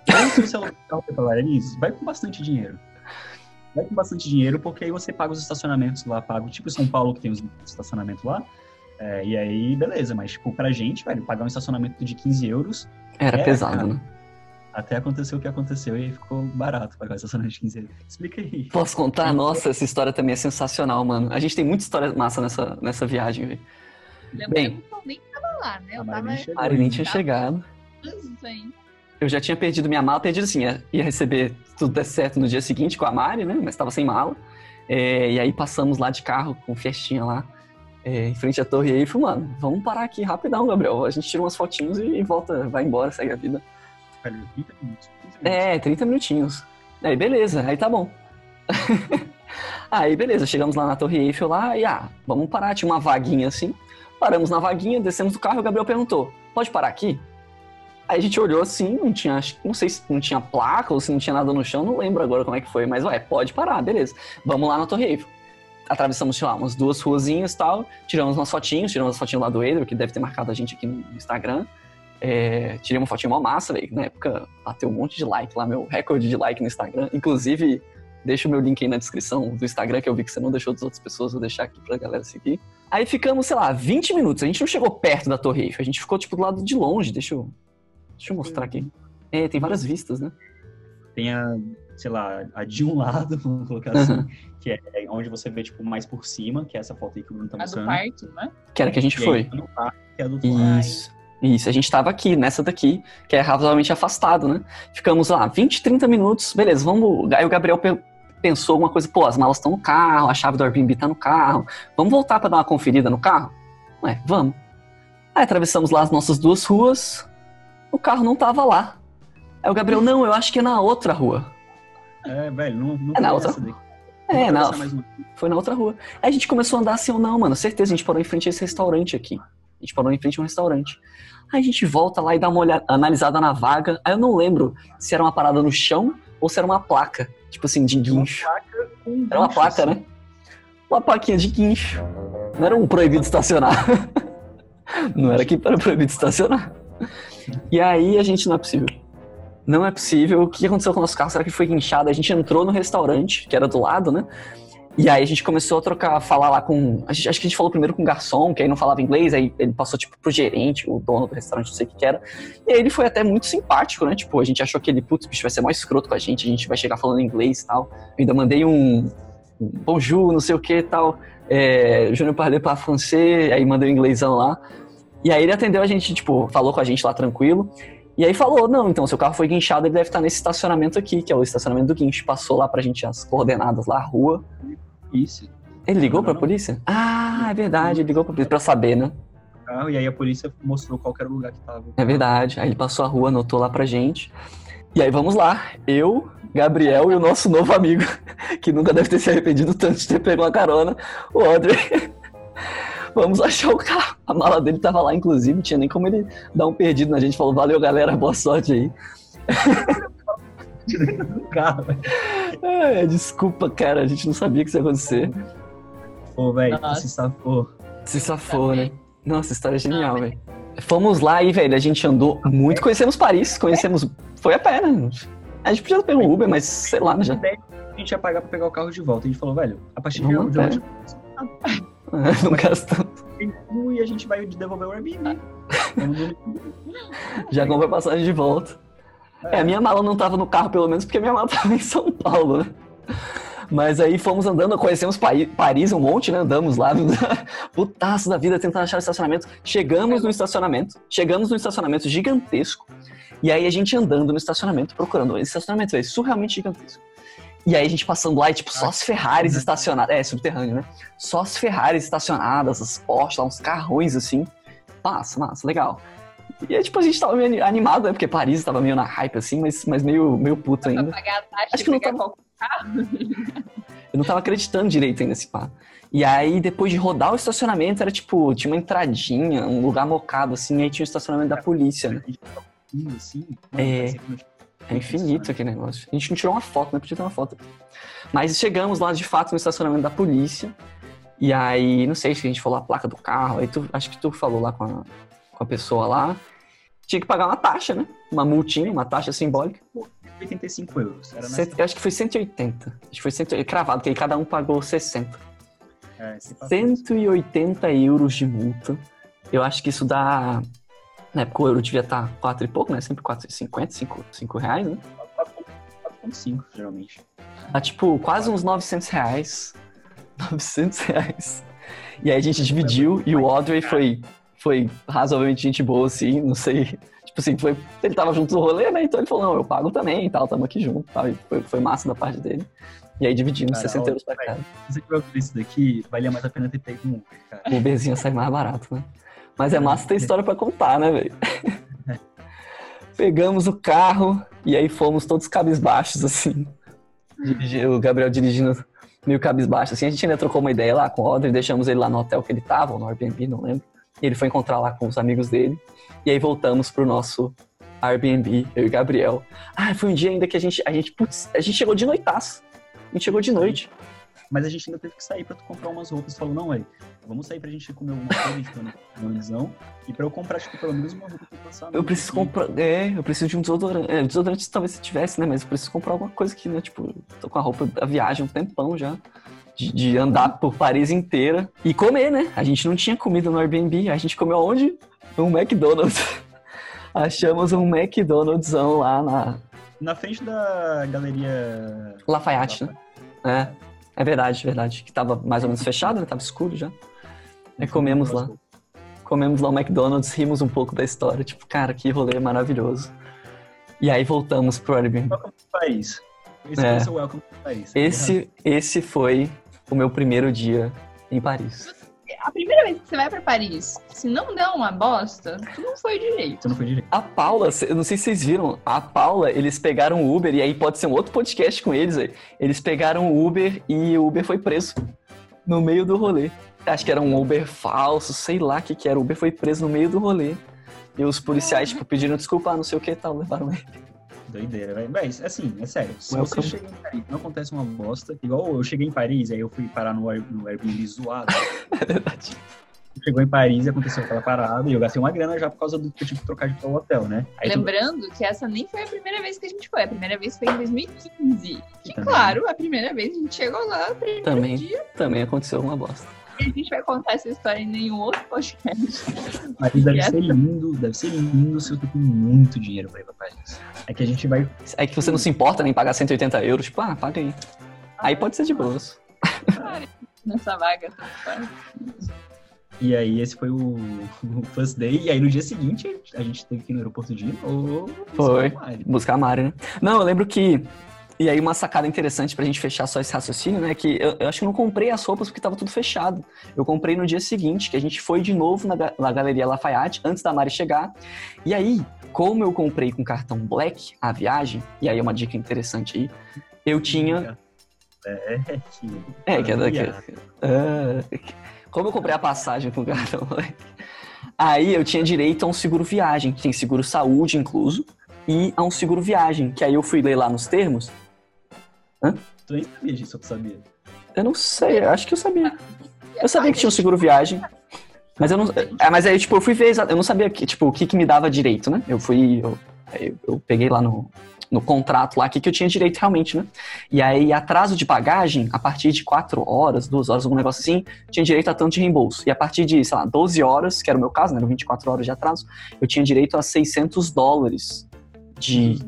Ou se você aluga um carro pra ir pra Paris, vai com bastante dinheiro. Vai com bastante dinheiro, porque aí você paga os estacionamentos lá, paga, tipo São Paulo, que tem os estacionamentos lá, é, e aí, beleza, mas tipo, pra gente, velho, pagar um estacionamento de 15 euros, Era É, pesado, cara. né? até aconteceu o que aconteceu e ficou barato pagar o estacionamento de 15 euros. Explica aí. Posso contar? Nossa, essa história também é sensacional, mano. A gente tem muita história massa nessa, nessa viagem, velho. Que eu nem tava lá, né? Eu A tava Mari nem chegou A nem tinha chegado. hein? Eu já tinha perdido minha mala, perdido assim, ia, ia receber tudo der certo no dia seguinte com a Mari, né? Mas tava sem mala. É, e aí passamos lá de carro com festinha lá, é, em frente à Torre Eiffel, mano, vamos parar aqui rapidão, Gabriel. A gente tira umas fotinhos e, e volta, vai embora, segue a vida. Velho, 30 minutos. 15 minutos. É, 30 minutinhos. Aí beleza, aí tá bom. aí beleza, chegamos lá na Torre Eiffel lá e ah, vamos parar, tinha uma vaguinha assim. Paramos na vaguinha, descemos do carro e o Gabriel perguntou: pode parar aqui? Aí a gente olhou assim, não tinha, não sei se não tinha placa ou se não tinha nada no chão, não lembro agora como é que foi, mas ué, pode parar, beleza. Vamos lá na Torre Eiffel. Atravessamos, sei lá, umas duas ruazinhas e tal, tiramos umas fotinhos, tiramos as fotinhos lá do Edro, que deve ter marcado a gente aqui no Instagram. É, tirei uma fotinha mó massa, velho. Na época bateu um monte de like lá, meu recorde de like no Instagram. Inclusive, deixa o meu link aí na descrição do Instagram, que eu vi que você não deixou das outras pessoas, vou deixar aqui pra galera seguir. Aí ficamos, sei lá, 20 minutos. A gente não chegou perto da Torre Eiffel, a gente ficou, tipo, do lado de longe. Deixa eu, deixa eu mostrar aqui. É, tem várias vistas, né? Tem a, sei lá, a de um lado, vamos colocar assim, Uhum. que é onde você vê, tipo, mais por cima, que é essa foto aí que o Bruno tá A do mostrando. parque, né? Que era que a gente E foi. aí, do parque, que é a do parque. Isso. Isso, a gente tava aqui, nessa daqui, que é razoavelmente afastado, né? Ficamos lá 20, 30 minutos, beleza, vamos. Aí o Gabriel pe- pensou alguma coisa, pô, as malas estão no carro, a chave do Airbnb tá no carro, vamos voltar pra dar uma conferida no carro? Ué, vamos. Aí atravessamos lá as nossas duas ruas, o carro não tava lá. Aí o Gabriel, não, eu acho que é na outra rua. É, velho, não, não É na outra- daqui. É, não, uma. foi na outra rua. Aí a gente começou a andar assim, ou não, mano, certeza, a gente parou em frente a esse restaurante aqui. A gente parou em frente a um restaurante. Aí a gente volta lá e dá uma olhada, analisada na vaga. Aí eu não lembro se era uma parada no chão ou se era uma placa, tipo assim, de guincho. Com Era uma placa, assim. né? Uma plaquinha de guincho. Não era um proibido estacionar. Não era que era proibido estacionar. E aí a gente não é possível. Não é possível. O que aconteceu com o nosso carro? Será que foi guinchado? A gente entrou no restaurante, que era do lado, né? E aí a gente começou a trocar, falar lá com. gente- acho que a gente falou primeiro com o garçom, que aí não falava inglês, aí ele passou tipo pro gerente, o dono do restaurante, não sei o que, que era. E aí ele foi até muito simpático, né? Tipo, a gente achou que ele, putz, bicho, vai ser mais escroto com a gente, a gente vai chegar falando inglês e tal. Eu ainda mandei um, um bonjour, não sei o que e tal. É, je ne parle pas français, aí mandei um inglêsão lá. E aí ele atendeu a gente, tipo, falou com a gente lá tranquilo. E aí falou, não, então, seu carro foi guinchado, ele deve estar nesse estacionamento aqui, que é o estacionamento do guincho. Passou lá pra gente as coordenadas lá, a rua. Isso. Ele ligou Não, pra não. polícia? Ah, é verdade, ele ligou pra polícia pra saber, né? Carro, e aí a polícia mostrou qual era o lugar que tava. É verdade. Aí ele passou a rua, anotou lá pra gente. E aí vamos lá. Eu, Gabriel e o nosso novo amigo, que nunca deve ter se arrependido tanto de ter pego uma carona, o Audrey. Vamos achar o carro. A mala dele tava lá, inclusive, não tinha nem como ele dar um perdido na gente. Falou, valeu, galera, boa sorte aí. carro. É, desculpa, cara, a gente não sabia que isso ia acontecer. Pô, velho, se safou. Se safou, né? Nossa, história genial, velho. Fomos lá e, velho, a gente andou muito. Conhecemos Paris, conhecemos. Foi a pé, né? A gente podia ter pego um Uber, mas sei lá, já. A gente ia pagar pra pegar o carro de volta. A gente falou, velho, a partir de hoje, Não gastamos. e a gente vai devolver o Airbnb. No- Já comprou passagem de volta. É, a minha mala não tava no carro, pelo menos, porque minha mala tava em São Paulo, né? Mas aí fomos andando, conhecemos Paris um monte, né? Andamos lá, putaço da vida, tentando achar estacionamento. Chegamos no estacionamento, chegamos no estacionamento gigantesco. E aí a gente andando no estacionamento, procurando esse estacionamento, é surrealmente gigantesco. E aí a gente passando lá e, tipo, só as Ferraris estacionadas. É, subterrâneo, né? Só as Ferraris estacionadas, as Porsche lá, uns carrões assim. Massa, massa, legal. E aí, tipo, a gente tava meio animado, né? Porque Paris tava meio na hype, assim, mas, mas meio, meio puto ainda. Pra pagar a taxa Acho que não tava-. Eu não tava acreditando direito ainda nesse pá. E aí, depois de rodar o estacionamento, era tipo, tinha uma entradinha, um lugar mocado, assim, e aí tinha o estacionamento da polícia, né? Assim. É. que não É infinito aquele negócio. A gente não tirou uma foto, né? Podia ter uma foto. Mas chegamos lá, de fato, no estacionamento da polícia. E aí, não sei se a gente falou a placa do carro. Aí tu, acho que tu falou lá com a, com a pessoa lá. Tinha que pagar uma taxa, né? Uma multinha, uma taxa simbólica. 85 euros. Era eu acho que foi 180. Acho que foi 180, cravado, porque aí cada um pagou 60. é, se passou. 180 euros de multa. Eu acho que isso dá. Na época o euro devia estar 4 e pouco, né? Sempre 4,50, 5, 5 reais, né? 4,5 geralmente. Dá tipo quase uns 900 reais. 900 reais. E aí a gente dividiu e o Audrey foi, foi razoavelmente gente boa, assim, não sei. Tipo assim, foi, ele tava junto no rolê, né? Então ele falou, não, eu pago também e tal, tamo aqui junto. Tal. E foi, foi massa da parte dele. E aí dividimos Cara, 60 euros pra cada. Se você tiver ouvido isso daqui, valia mais a pena ter pego um Uber, cara. O Uberzinho sai mais barato, né? Mas é massa ter história pra contar, né, velho? Pegamos o carro e aí fomos todos cabisbaixos, assim. O Gabriel dirigindo meio cabisbaixo, assim. A gente ainda trocou uma ideia lá com o Audrey, deixamos ele lá no hotel que ele tava, ou no Airbnb, não lembro. E ele foi encontrar lá com os amigos dele. E aí voltamos pro nosso Airbnb, eu e o Gabriel. Ah, foi um dia ainda que a gente, a gente, putz, a gente chegou de noitaço. A gente chegou de noite. Mas a gente ainda teve que sair pra tu comprar umas roupas. Tu falou, não, velho, vamos sair pra gente comer alguma coisa, a gente foi no visão. E pra eu comprar, tipo, pelo menos uma roupa pra eu passar. Eu preciso comprar. É, eu preciso de um desodorante. É, desodorante talvez se tivesse, né? Mas eu preciso comprar alguma coisa que, né? Tipo, tô com a roupa da viagem um tempão já. De, de andar por Paris inteira. E comer, né? A gente não tinha comida no Airbnb. A gente comeu onde? Um McDonald's. Achamos um McDonald'são lá na Na frente da galeria. Lafayette, né? É. É verdade, verdade. Que tava mais ou menos fechado, né? Tava escuro já. Aí comemos lá. comemos lá o McDonald's, rimos um pouco da história. Tipo, cara, que rolê maravilhoso. E aí voltamos pro Airbnb. Welcome to Paris. Esse É. foi o Welcome to Paris. Esse, esse foi o meu primeiro dia em Paris. A primeira vez que você vai pra Paris, se não der uma bosta, tu não foi direito. Você não foi direito. A Paula, eu não sei se vocês viram, a Paula, eles pegaram o Uber, e aí pode ser um outro podcast com eles, aí. eles pegaram o Uber e o Uber foi preso no meio do rolê. Acho que era um Uber falso, sei lá o que que era. O Uber foi preso no meio do rolê. E os policiais, tipo, pediram desculpa, ah, não sei o que e tal, levaram ele. Doideira, velho. Mas, assim, é sério. Se Welcome. você chega em Paris não acontece uma bosta, igual eu cheguei em Paris, aí eu fui parar no, Air- no Airbnb zoado. É verdade. Chegou em Paris e aconteceu aquela parada, e eu gastei uma grana já por causa do que eu tive que trocar de hotel, né? Aí tu- Lembrando que essa nem foi a primeira vez que a gente foi. A primeira vez foi em 2015. Que, Também. claro, a primeira vez a gente chegou lá, no primeiro Também. dia, Também aconteceu uma bosta. E a gente vai contar essa história em nenhum outro podcast. Paris deve ser lindo, deve ser lindo se eu tô com muito dinheiro pra ir pra Paris. É que a gente vai. É que você não se importa nem pagar 180 euros, tipo, ah, paga aí. Aí pode ser de boas. Nessa vaga. faz. E aí, esse foi o, o first day. E aí, no dia seguinte, a gente teve que ir no aeroporto de novo. Foi. buscar a Mari. Buscar a Mari, né? Não, eu lembro que. E aí, uma sacada interessante pra gente fechar só esse raciocínio, né? Que eu, eu acho que eu não comprei as roupas porque tava tudo fechado. Eu comprei no dia seguinte, que a gente foi de novo na, na Galeria Lafayette, antes da Mari chegar. E aí, como eu comprei com cartão Black a viagem, e aí é uma dica interessante aí, eu tinha. É, que. É, que é daqui. Ah, como eu comprei a passagem com cartão Black, aí eu tinha direito a um seguro viagem, que tem seguro saúde incluso, e a um seguro viagem, que aí eu fui ler lá nos termos. Tu nem sabia disso, tu sabia. Eu não sei, acho que eu sabia. Eu sabia que tinha um seguro viagem. Mas eu não. É, mas aí, tipo, eu fui ver Eu não sabia que, tipo, o que, que me dava direito, né? Eu fui. Eu, eu, eu peguei lá no, no contrato lá o que, que eu tinha direito realmente, né? E aí, atraso de bagagem, a partir de 4 horas, 2 horas, algum negócio assim, tinha direito a tanto de reembolso. E a partir de, sei lá, 12 horas, que era o meu caso, né? Eram 24 horas de atraso, eu tinha direito a 600 dólares de.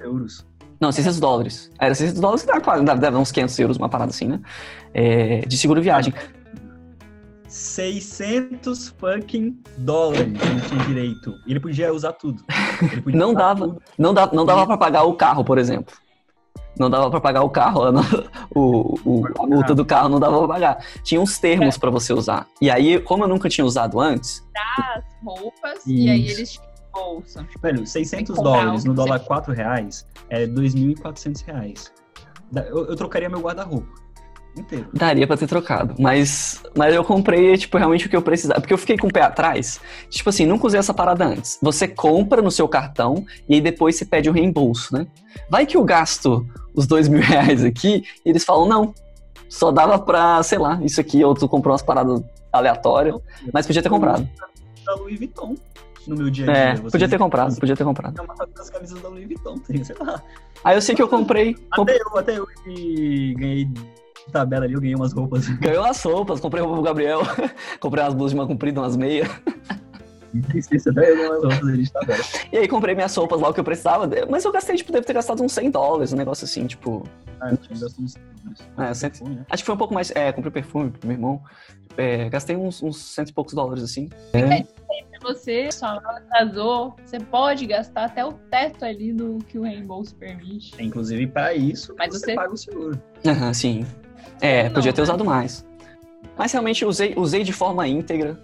Euros. Não, 600 dólares. Era 600 dólares, dá quase, dá, dá uns 500 euros, uma parada assim, né? É, de seguro viagem. 600 fucking dólares ele tinha direito. E ele podia usar tudo. Podia Não usar dava. tudo. Não, dá, não dava pra pagar o carro, por exemplo. Não dava pra pagar o carro, não- o, o- a multa do carro não dava pra pagar. Tinha uns termos pra você usar. E aí, como eu nunca tinha usado antes, As roupas e aí Isso. eles tinham bolsa. Velho, 600 comprar dólares um no dólar quer. 4 reais é 2.400 reais. Da- Eu, eu trocaria meu guarda-roupa inteiro. daria pra ter trocado. Mas, mas eu comprei, tipo, realmente o que eu precisava. Porque eu fiquei com o pé atrás. Tipo assim, nunca usei essa parada antes. Você compra no seu cartão e aí depois você pede o reembolso, né? Vai que eu gasto os dois mil reais aqui e eles falam, não. Só dava pra, sei lá, isso aqui, ou tu comprou umas paradas aleatórias, mas podia ter comprado. Da Louis Vuitton no meu dia a dia. É, Você podia ter comprado, Você podia ter comprado. tem uma das camisas da Louis Vuitton, sei lá. Aí eu sei que eu comprei. comp- Até eu, até eu que ganhei tabela ali, eu ganhei umas roupas. Ganhou as roupas, comprei roupa pro Gabriel, comprei umas blusas de uma comprida, umas meias. Eu ganhei umas. E aí comprei minhas roupas lá o que eu precisava. Mas eu gastei, tipo, deve ter gastado uns 100 dólares, um negócio assim, tipo. Ah, eu tinha gastado uns... É, cento- perfume, né? Acho que foi um pouco mais. É, comprei perfume pro meu irmão. É, gastei uns, uns cento e poucos dólares, assim. Se você, sua mala atrasou, você pode gastar até o teto ali do que o reembolso permite. É, Inclusive, para isso, Mas você, você- paga o seguro. Aham, sim. É, Não, podia ter né? usado mais. Mas realmente usei, usei de forma íntegra.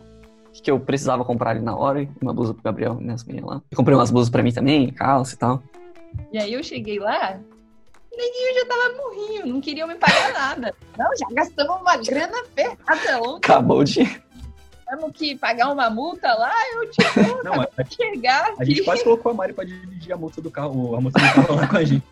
Que eu precisava comprar ali na hora. e Uma blusa pro Gabriel, minhas meias lá. Eu comprei umas blusas pra mim também, calça e tal. E aí eu cheguei lá, o neguinho já tava morrinho, não queriam me pagar nada. Não, já gastamos uma grana ferrada ontem. Acabou de. Temos que pagar uma multa lá, eu te vou Não, a, chegar a gente quase colocou a Mari pra dividir a multa do carro, a multa do carro lá com a gente.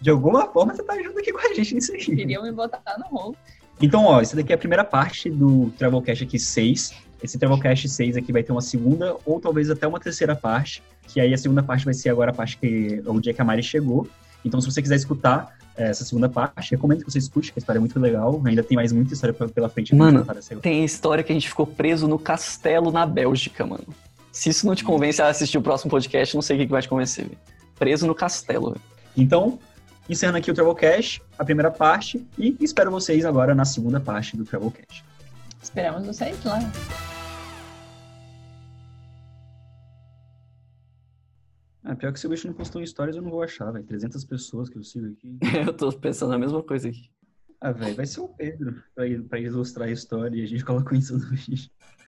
De alguma forma, você tá junto aqui com a gente nisso aí. Queriam me botar no rolo. Então, ó, isso daqui é a primeira parte do Travelcast aqui 6. Esse Travelcast 6 aqui vai ter uma segunda ou talvez até uma terceira parte, que aí a segunda parte vai ser agora a parte que o dia que a Mari chegou. Então, se você quiser escutar essa segunda parte, recomendo que você escute, que a história é muito legal. Ainda tem mais muita história pela frente. Mano, Tem a história que a gente ficou preso no castelo na Bélgica, mano. Se isso não te convence a assistir o próximo podcast, não sei o que que vai te convencer. velho. Preso no castelo. velho. Então, encerrando aqui o Travelcast, a primeira parte, e espero vocês agora na segunda parte do Travelcast. Esperamos vocês lá. Ah, pior que se o bicho não postou em stories, eu não vou achar, velho. 300 pessoas que eu sigo aqui. Eu tô pensando a mesma coisa aqui. Ah, velho, vai ser o Pedro pra, pra ilustrar a história e a gente coloca isso no vídeo.